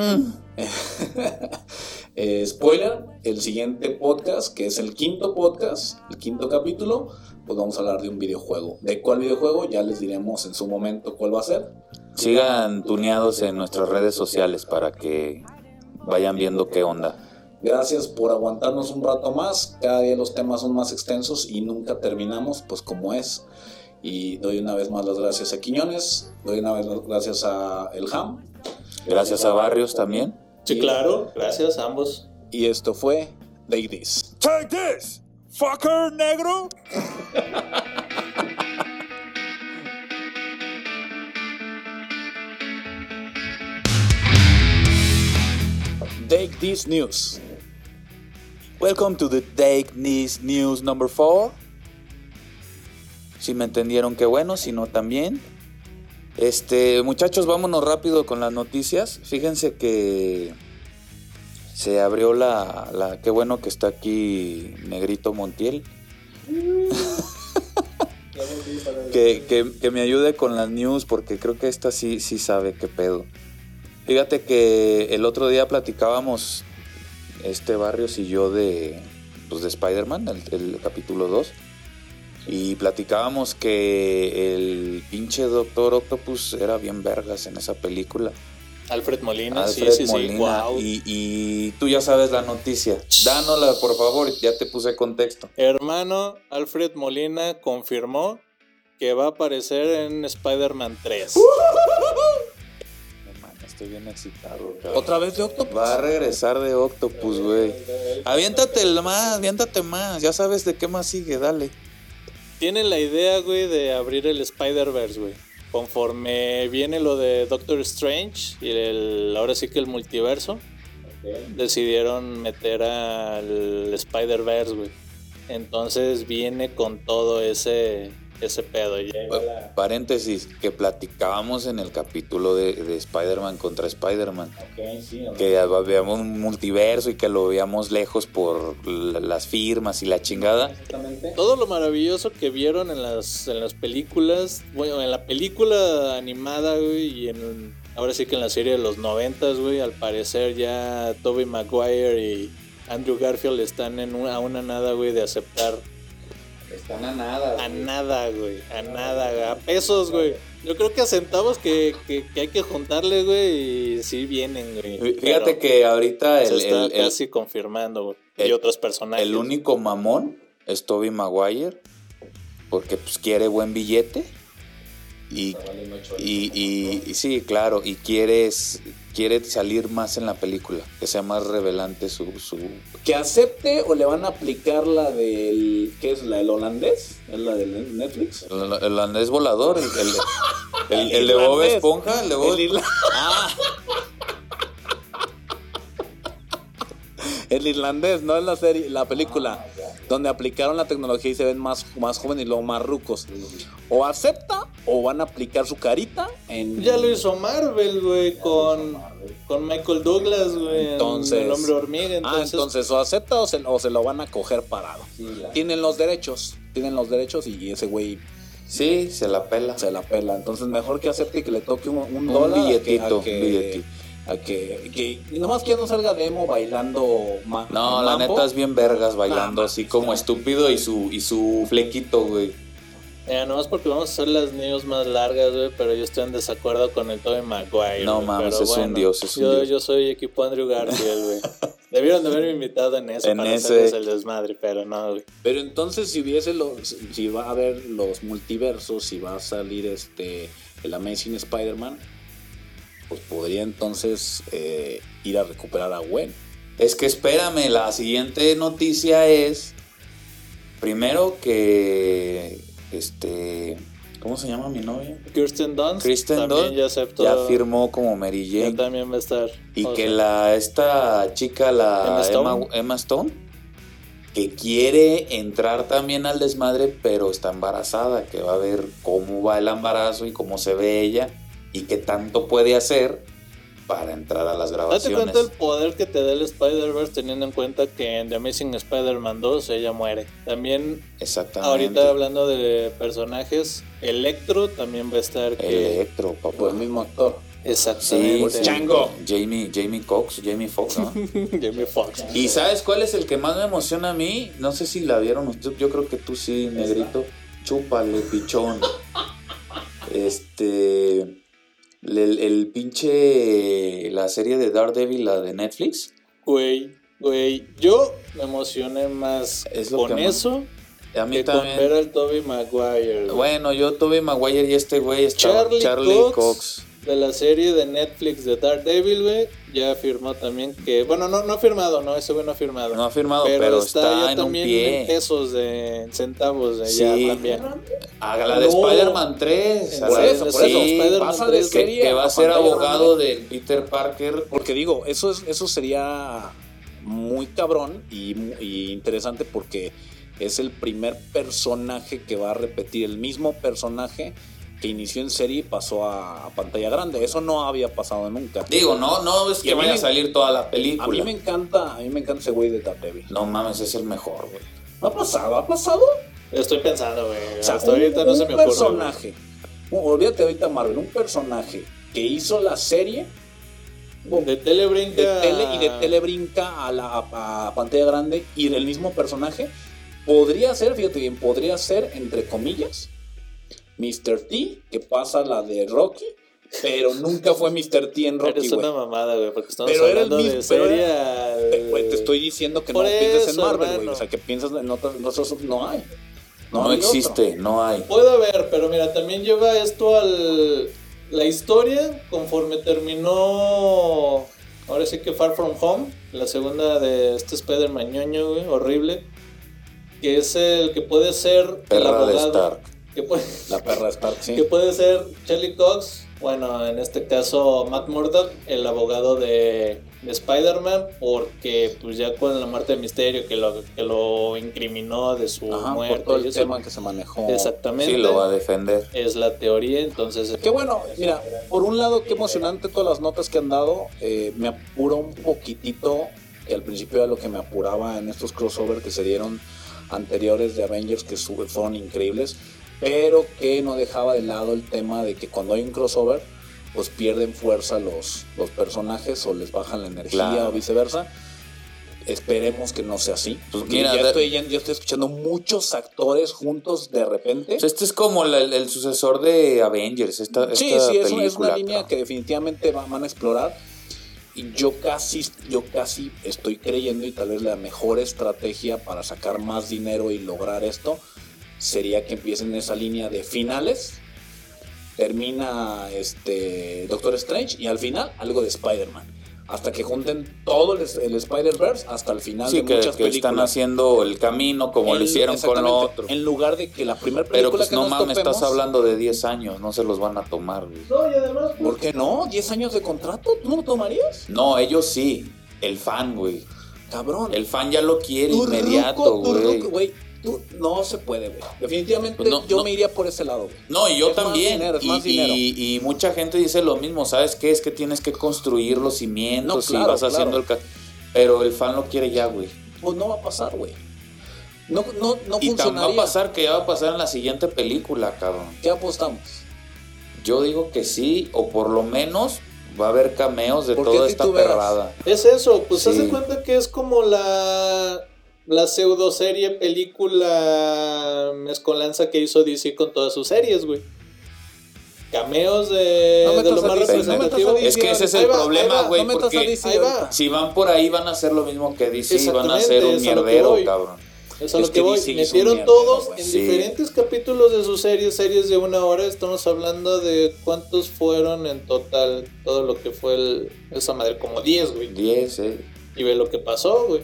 Eh, spoiler, el siguiente podcast, que es el quinto podcast, el quinto capítulo, pues vamos a hablar de un videojuego. ¿De cuál videojuego? Ya les diremos en su momento cuál va a ser. Sigan tuneados en nuestras redes sociales para que vayan viendo qué onda. Gracias por aguantarnos un rato más. Cada día los temas son más extensos y nunca terminamos, pues como es. Y doy una vez más las gracias a Quiñones, doy una vez las gracias a El Ham. Gracias a Barrios también. Sí, claro, gracias a ambos. Y esto fue Take This. Take this, fucker negro. Take This News. Welcome to the Take This News number 4. Si me entendieron, qué bueno, si no también. Este, muchachos, vámonos rápido con las noticias. Fíjense que se abrió la, la qué bueno que está aquí Negrito Montiel. [laughs] que, que- que me ayude con las news porque creo que esta sí, sí sabe qué pedo. Fíjate que el otro día platicábamos este Barrios y yo de, pues de Spider-Man, el, el capítulo 2. Y platicábamos que el pinche Doctor Octopus era bien vergas en esa película. Alfred Molina, Alfred sí, sí, sí, Molina. wow. Y, y tú ya sabes la noticia. Dánosla, por favor, ya te puse contexto. Hermano, Alfred Molina confirmó que va a aparecer en Spider-Man 3. [laughs] No mames, estoy bien excitado. cabrón. ¿Otra vez de Octopus? Va a regresar de Octopus, güey. Aviéntate el más, aviéntate más. Ya sabes de qué más sigue, dale. Tienen la idea, güey, de abrir el Spider-Verse, güey. Conforme viene lo de Doctor Strange y el, ahora sí que el multiverso, decidieron meter al Spider-Verse, güey. Entonces viene con todo ese, ese pedo. La- Paréntesis, que platicábamos en el capítulo de, de Spider-Man contra Spider-Man. Que veíamos un multiverso y que lo veíamos lejos por la- las firmas y la chingada. Todo lo maravilloso que vieron en las, en las películas, bueno, en la película animada, güey, y en, ahora sí que en la serie de los noventas, güey, al parecer ya Tobey Maguire y Andrew Garfield están en una, a una nada, güey, de aceptar Están a nada. a nada, güey, a nada, güey, a pesos, güey. Yo creo que a centavos que, que, que hay que juntarle, güey, y sí vienen, güey. Fíjate Pero que ahorita se el, está el- el- casi confirmando, güey. Y el- otros personajes. el único mamón es Toby Maguire. Porque pues quiere buen billete. Y, y, y- y sí, claro, y quieres quiere salir más en la película, que sea más revelante su, su ¿Que acepte o le van a aplicar la del. ¿Qué es? ¿La del holandés? ¿Es la del Netflix? el, el holandés volador, el, el, el- de [laughs] Bob. Esponja, el de Bob El irla- [laughs] El irlandés, no es la serie, la película, donde aplicaron la tecnología y se ven más, más jóvenes y luego más rucos. O acepta o van a aplicar su carita en. Ya lo hizo Marvel, güey, con, con Michael Douglas, güey, en Entonces- El Hombre Hormiga. Ah, entonces o acepta o se, o se lo van a coger parado. Tienen los derechos, tienen los derechos y ese güey Sí, se la pela. se la pela. Entonces mejor que acepte y que le toque un, un Un dólar a que- billetito, que, billetito. A que, que- nomás que no salga demo bailando ma- No, la mambo. neta es bien vergas bailando Ah, así como estúpido y su y su flequito, güey. Eh, nomás porque vamos a hacer las news más largas, güey, pero yo estoy en desacuerdo con el Tobey Maguire. No güey, mames, pero es un dios, es un yo, dios. yo soy equipo Andrew Garfield, güey. [laughs] Debieron de haberme invitado en eso En para ese. hacerles el desmadre, pero no, güey. Pero entonces si hubiese los, si va a haber los multiversos, si va a salir este el Amazing Spider-Man, pues podría entonces eh, ir a recuperar a Gwen. Es que espérame, la siguiente noticia es. Primero que. Este. ¿Cómo se llama mi novia? Kirsten Dunst Kristen también Dunst ya aceptó. ya firmó como Mary ya Jane. también va a estar. Y que sea, la esta chica, la Emma Emma, Stone. Emma Stone, que quiere entrar también al desmadre, pero está embarazada, que va a ver cómo va el embarazo y cómo se ve ella y qué tanto puede hacer para entrar a las Date grabaciones. cuenta el poder que te da el Spider-Verse teniendo en cuenta que en The Amazing Spider-Man 2 ella muere. También, Exactamente. ahorita hablando de personajes, Electro también va a estar. Que... Electro, papá. Pues el mismo actor. Exactamente. Sí, Pues. Chango. Jamie, Jamie Cox, Jamie Foxx, ¿no? [laughs] Jamie Foxx. ¿Y sabes cuál es el que más me emociona a mí? No sé si la vieron ustedes, yo creo que tú sí, negrito. Chúpale, pichón. [laughs] Este. El, el pinche. La serie de Daredevil, la de Netflix. Güey, güey, yo me emocioné más Es lo con que más- eso A mí que con también. ver al Tobey Maguire. güey. Bueno, yo tuve Maguire y este güey Charlie, Charlie, Cox, Cox. De la serie de Netflix de Daredevil, güey, ya firmó también que, bueno, no, no ha firmado, no, ese güey no ha firmado. No ha firmado, pero, está, ya en un también pie. en pesos de en centavos de Sí. ya también. A la de No. Spider-Man 3. En a eso, por sí, eso. Spider-Man Pasa de 3, que, serie que va a ser abogado de Peter Parker. Porque digo, eso es eso sería muy cabrón y, mu- y interesante porque es el primer personaje que va a repetir el mismo personaje que inició en serie y pasó a, a pantalla grande. Eso no había pasado nunca. Digo, no, no es que a vaya a me- salir toda la A película. mí me encanta, a mí me encanta ese güey de Daredevil. No mames, es el mejor, güey. ¿No ha pasado? ¿Ha pasado? Estoy pensando, güey. O sea, Hasta un, ahorita no un se me ocurre. güey. personaje. un- olvídate ahorita Marvel, un personaje que hizo la serie De tele brinca. de tele y de tele brinca a la a- a pantalla grande y del mismo personaje podría ser, fíjate bien, podría ser entre comillas Mr. T que pasa la de Rocky, pero nunca fue Mr. T en Rocky, Eres güey. una mamada, güey, porque estamos Pero era el hablando de pero serie. Te, te estoy diciendo que Por no pienses en eso, Marvel, güey, o sea, que piensas en otros, nosotros no hay. No, hay otro. existe, no hay. Puede haber, pero mira, también lleva esto al. La historia, conforme terminó. Ahora sí que Far From Home, la segunda de este Spider-Man ñoño, güey, horrible. Que es el que puede ser. el Perra de abogado, Stark. Que puede, La perra Stark, sí. que puede ser Charlie Cox, bueno, en este caso Matt Murdock, el abogado de, de Spider-Man, porque pues ya con la muerte de Misterio que lo, que lo incriminó de su Ajá, por muerte todo y el eso. tema que se manejó. Exactamente. Sí, lo va a defender. Es la teoría, entonces... Qué bueno, mira, por un lado, qué emocionante todas las notas que han dado. eh, me apura un poquitito, que al principio era lo que me apuraba en estos crossover que se dieron anteriores de Avengers, que fueron increíbles, pero que no dejaba de lado el tema de que cuando hay un crossover, pues pierden fuerza los, los personajes o les bajan la energía Claro. o viceversa. Esperemos que no sea así. Pues mira, ya, de- estoy, ya, ya estoy escuchando muchos actores juntos de repente. Pues este es como la- el, el sucesor de Avengers, esta, Sí, esta sí, es, una- película. es una línea que definitivamente va- van a explorar. Y yo casi, yo casi estoy creyendo, y tal vez la mejor estrategia para sacar más dinero y lograr esto sería que empiecen esa línea de finales. Termina este Doctor Strange y al final algo de Spider-Man. Hasta que junten todo el, el Spider-Verse hasta el final Sí, de que, muchas que películas. están haciendo el camino como lo hicieron con lo otro. En lugar de que la primera película Pero pues que no nos mames, topemos- estás hablando de 10 años, no se los van a tomar, güey. No, y además... pues, ¿Por qué no? ¿10 años de contrato? ¿Tú no lo tomarías? No, ellos sí. El fan, güey. Cabrón. El fan ya lo quiere inmediato, güey. Tú- No se puede, güey. Definitivamente Pues no, yo no. me iría por ese lado, güey. No, y yo Es más también. dinero, es y, más dinero. y- y mucha gente dice lo mismo, ¿sabes qué? Es que tienes que construir los cimientos No, y claro, vas haciendo el... Pero el fan lo quiere ya, güey. Pues no va a pasar, güey. No, no, no Y también va a pasar que ya va a pasar en la siguiente película, cabrón. ¿Qué apostamos? Yo digo que sí, o por lo menos va a haber cameos de ¿Por qué toda esta perrada. Es eso, pues Sí. haz de cuenta que es como la la pseudo serie película mezcolanza que hizo DC con todas sus series, güey. Cameos de, No de metas lo más DC, representativo. Es que ese es el va, problema, güey, no porque va. si van por ahí van a hacer lo mismo que DC, van a ser un mierdero, cabrón. Es a Es lo que que voy. DC hizo un Metieron todos en Sí. diferentes capítulos de sus series, series de una hora. Estamos hablando de cuántos fueron en total todo lo que fue el, esa madre, como 10, güey. 10, eh. Y ve lo que pasó, güey.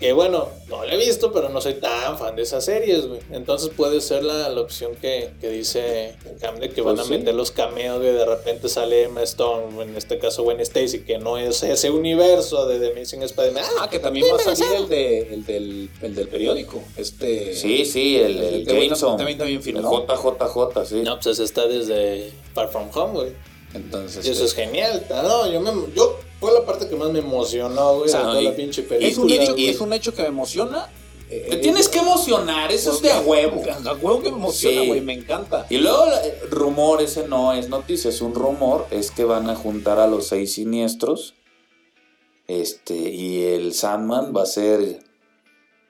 Que bueno, no lo he visto, pero no soy tan fan de esas series, güey. Entonces puede ser la, la opción que, que dice Cam de que van Pues a sí. meter los cameos, güey. De repente sale Emma Stone, en este caso Gwen Stacy, que no es ese universo de The Amazing Spider-Man. Ah, Ah, que también va a salir el, de, el, del, el del periódico. Este. Sí, sí, el, el bueno, Jameson. también- también el firmó. JJJ, sí. No, pues está desde Far From Home, güey. Entonces. Y eso es genial. Ah, No, yo me. Yo, más me emocionó, güey, O sea, de toda y- la pinche es, un hecho, güey. es un hecho que me emociona. Te tienes que emocionar, eso es de a huevo. A huevo que me emociona, Sí. güey, me encanta. Y luego, eh, rumor, ese no es noticia, es un rumor, es que van a juntar a los seis siniestros. Este, y el Sandman va a ser.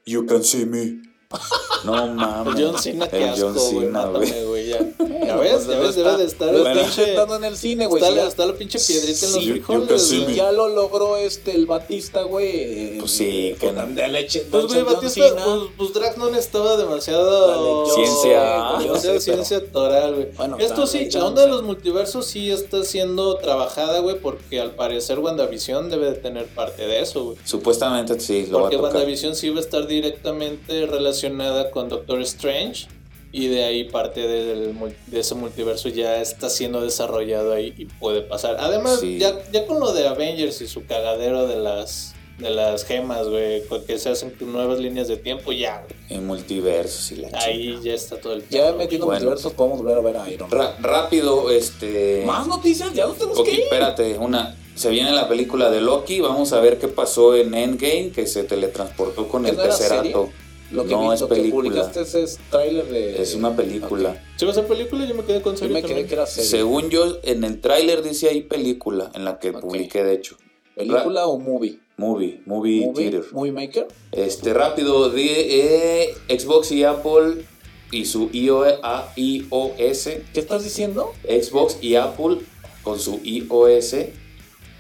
You can see me. [laughs] No mames. El John Cena, qué El John. Cena, güey. Ya. [laughs] Ya ves, ya ves, debe de estar Lo está pinche. intentando en el cine, güey. Está, está la pinche piedrita en los frijoles, me. Ya lo logró este el Batista, güey. Pues sí, que no. de leche. Pues, güey, Batista, pues, pues Drax no necesitaba demasiado... Yo Ciencia. yo pero- ciencia actoral, güey. Bueno, Esto sí, la onda de los multiversos sí está siendo trabajada, güey, porque al parecer WandaVision debe de tener parte de eso, güey. Supuestamente sí, lo va a Porque tocar. WandaVision sí va a estar directamente relacionada con Doctor Strange. Y de ahí parte del de ese multiverso ya está siendo desarrollado ahí y puede pasar. Además, Sí. ya, ya con lo de Avengers y su cagadero de las de las gemas, güey, con que se hacen nuevas líneas de tiempo, ya, güey. En multiversos y la Ahí ya está todo el Ya pedo, metiendo Bueno. multiversos podemos volver a ver a Iron Man. Ra- rápido, este. Más noticias, ya nos tenemos Ok, que ir. espérate, una. Se viene la película de Loki, vamos a ver qué pasó en Endgame, que se teletransportó con ¿Que el no Tesserato. Lo que, no vi- es lo que película. publicaste es, es tráiler de... Es una película. Ok. Si va a ser película, yo me quedé con Yo serie me quedé también. que era serie. Según yo, en el tráiler dice ahí película, en la que publiqué de hecho. ¿Película o movie? Movie, movie, Movie, theater. movie Maker. Este, rápido, di- eh, Xbox y Apple y su iOS. ¿Qué estás diciendo? Xbox y Apple con su iOS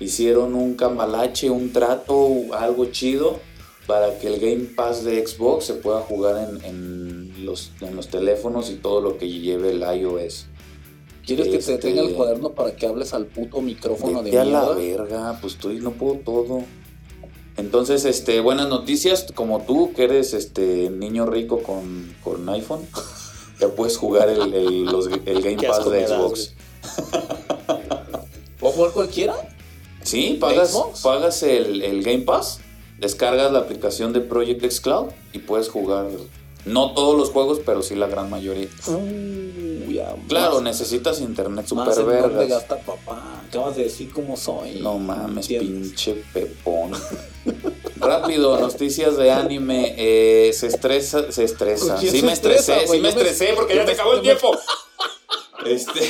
hicieron un cambalache, un trato, algo chido para que el Game Pass de Xbox se pueda jugar en, en los, en los teléfonos y todo lo que lleve el iOS. ¿Quieres que te Este- tenga el cuaderno para que hables al puto micrófono de a la mierda? verga, pues estoy, no puedo todo. Entonces, este, buenas noticias, como tú, que eres este niño rico con, con iPhone, ya puedes jugar el, el- los- el Game Pass de Xbox. ¿Puedo jugar cualquiera? Sí, pagas, Xbox? pagas el, el Game Pass, descargas la aplicación de Project X Cloud y puedes jugar, no todos los juegos, pero sí la gran mayoría. Uh, ya, Claro, más- necesitas internet super vergas. gasta papá. Acabas de decir cómo soy. No mames, ¿Entiendes? pinche pepón. [laughs] Rápido, noticias de anime. eh, se estresa, se estresa. ¿Con quién Sí se me estresé, estresa, sí me estresé porque ya te acabó el tiempo. [laughs] Este.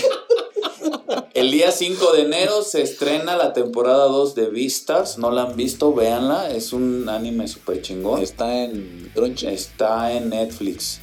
El día 5 de enero se estrena la temporada 2 de Beastars. No la han visto, véanla. Es un anime súper chingón. Está en Crunchy. Está en Netflix.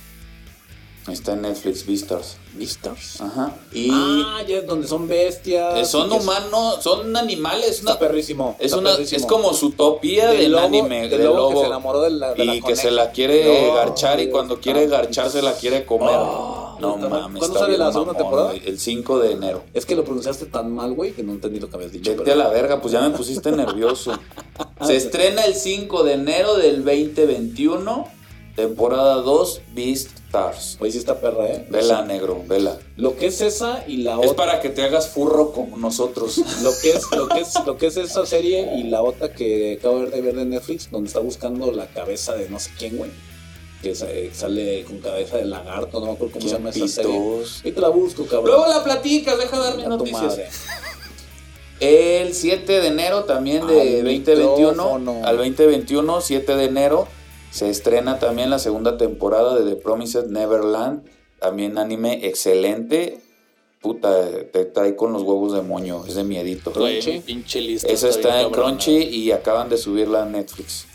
Está en Netflix, Beastars. Beastars. Ajá. Y Ah, ya es donde son bestias. eh, son humanos, son animales. Está Una, perrísimo. es, está una, perrísimo. es como su utopía Del del, lobo- anime, del lobo lobo, que se enamoró de la- de y la que se la quiere No, garchar y cuando quiere garchar se la quiere comer. Oh, no puta madre. mames. ¿Cuándo sale la segunda mamón, temporada? güey. El 5 de enero. Es que lo pronunciaste tan mal, güey, que no entendí lo que habías dicho. Vete pero- a la verga, pues ya me pusiste nervioso. [laughs] Se estrena el 5 de enero del 2021, temporada 2, Beast Stars. Pues sí está perra, ¿eh? Vela, negro, vela. Lo que es esa y la Es otra. para que te hagas furro como nosotros. [laughs] Lo que es, lo que es, lo que es esa serie y la otra que acabo de ver de Netflix, donde está buscando la cabeza de no sé quién, güey. Que eh, sale con cabeza de lagarto, no me acuerdo cómo se llama esa serie. Pitos. Ahorita la busco, cabrón. Luego la platicas, deja de dar mis A tu noticias. madre. El 7 de enero también de Al 2021 micrófono. al 2021, 7 de enero, se estrena también la segunda temporada de The Promised Neverland. También anime excelente. Puta, te trae con los huevos de moño, es de miedito. Crunchy. pinche lista. Esa está en. Crunchy y acaban de subirla a Netflix.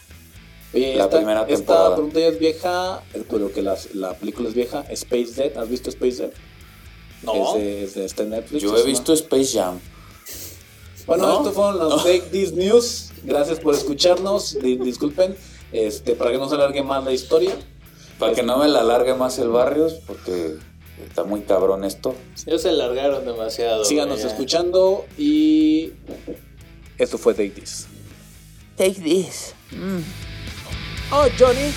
Oye, la esta, primera esta temporada. pregunta ya es vieja, pero que las- la película es vieja. Space Dead, ¿has visto Space Dead? No. Es de, es de- está en Netflix. Yo he una- visto Space Jam. Bueno, ¿No? estos fueron los Fake This News. Gracias por escucharnos. Di- disculpen, este, para que no se alargue más la historia. Para que no me la alargue más el Barrios, porque está muy cabrón esto. Ya se largaron demasiado. Síganos escuchando y esto fue Take This. Take this. Oh, Johnny.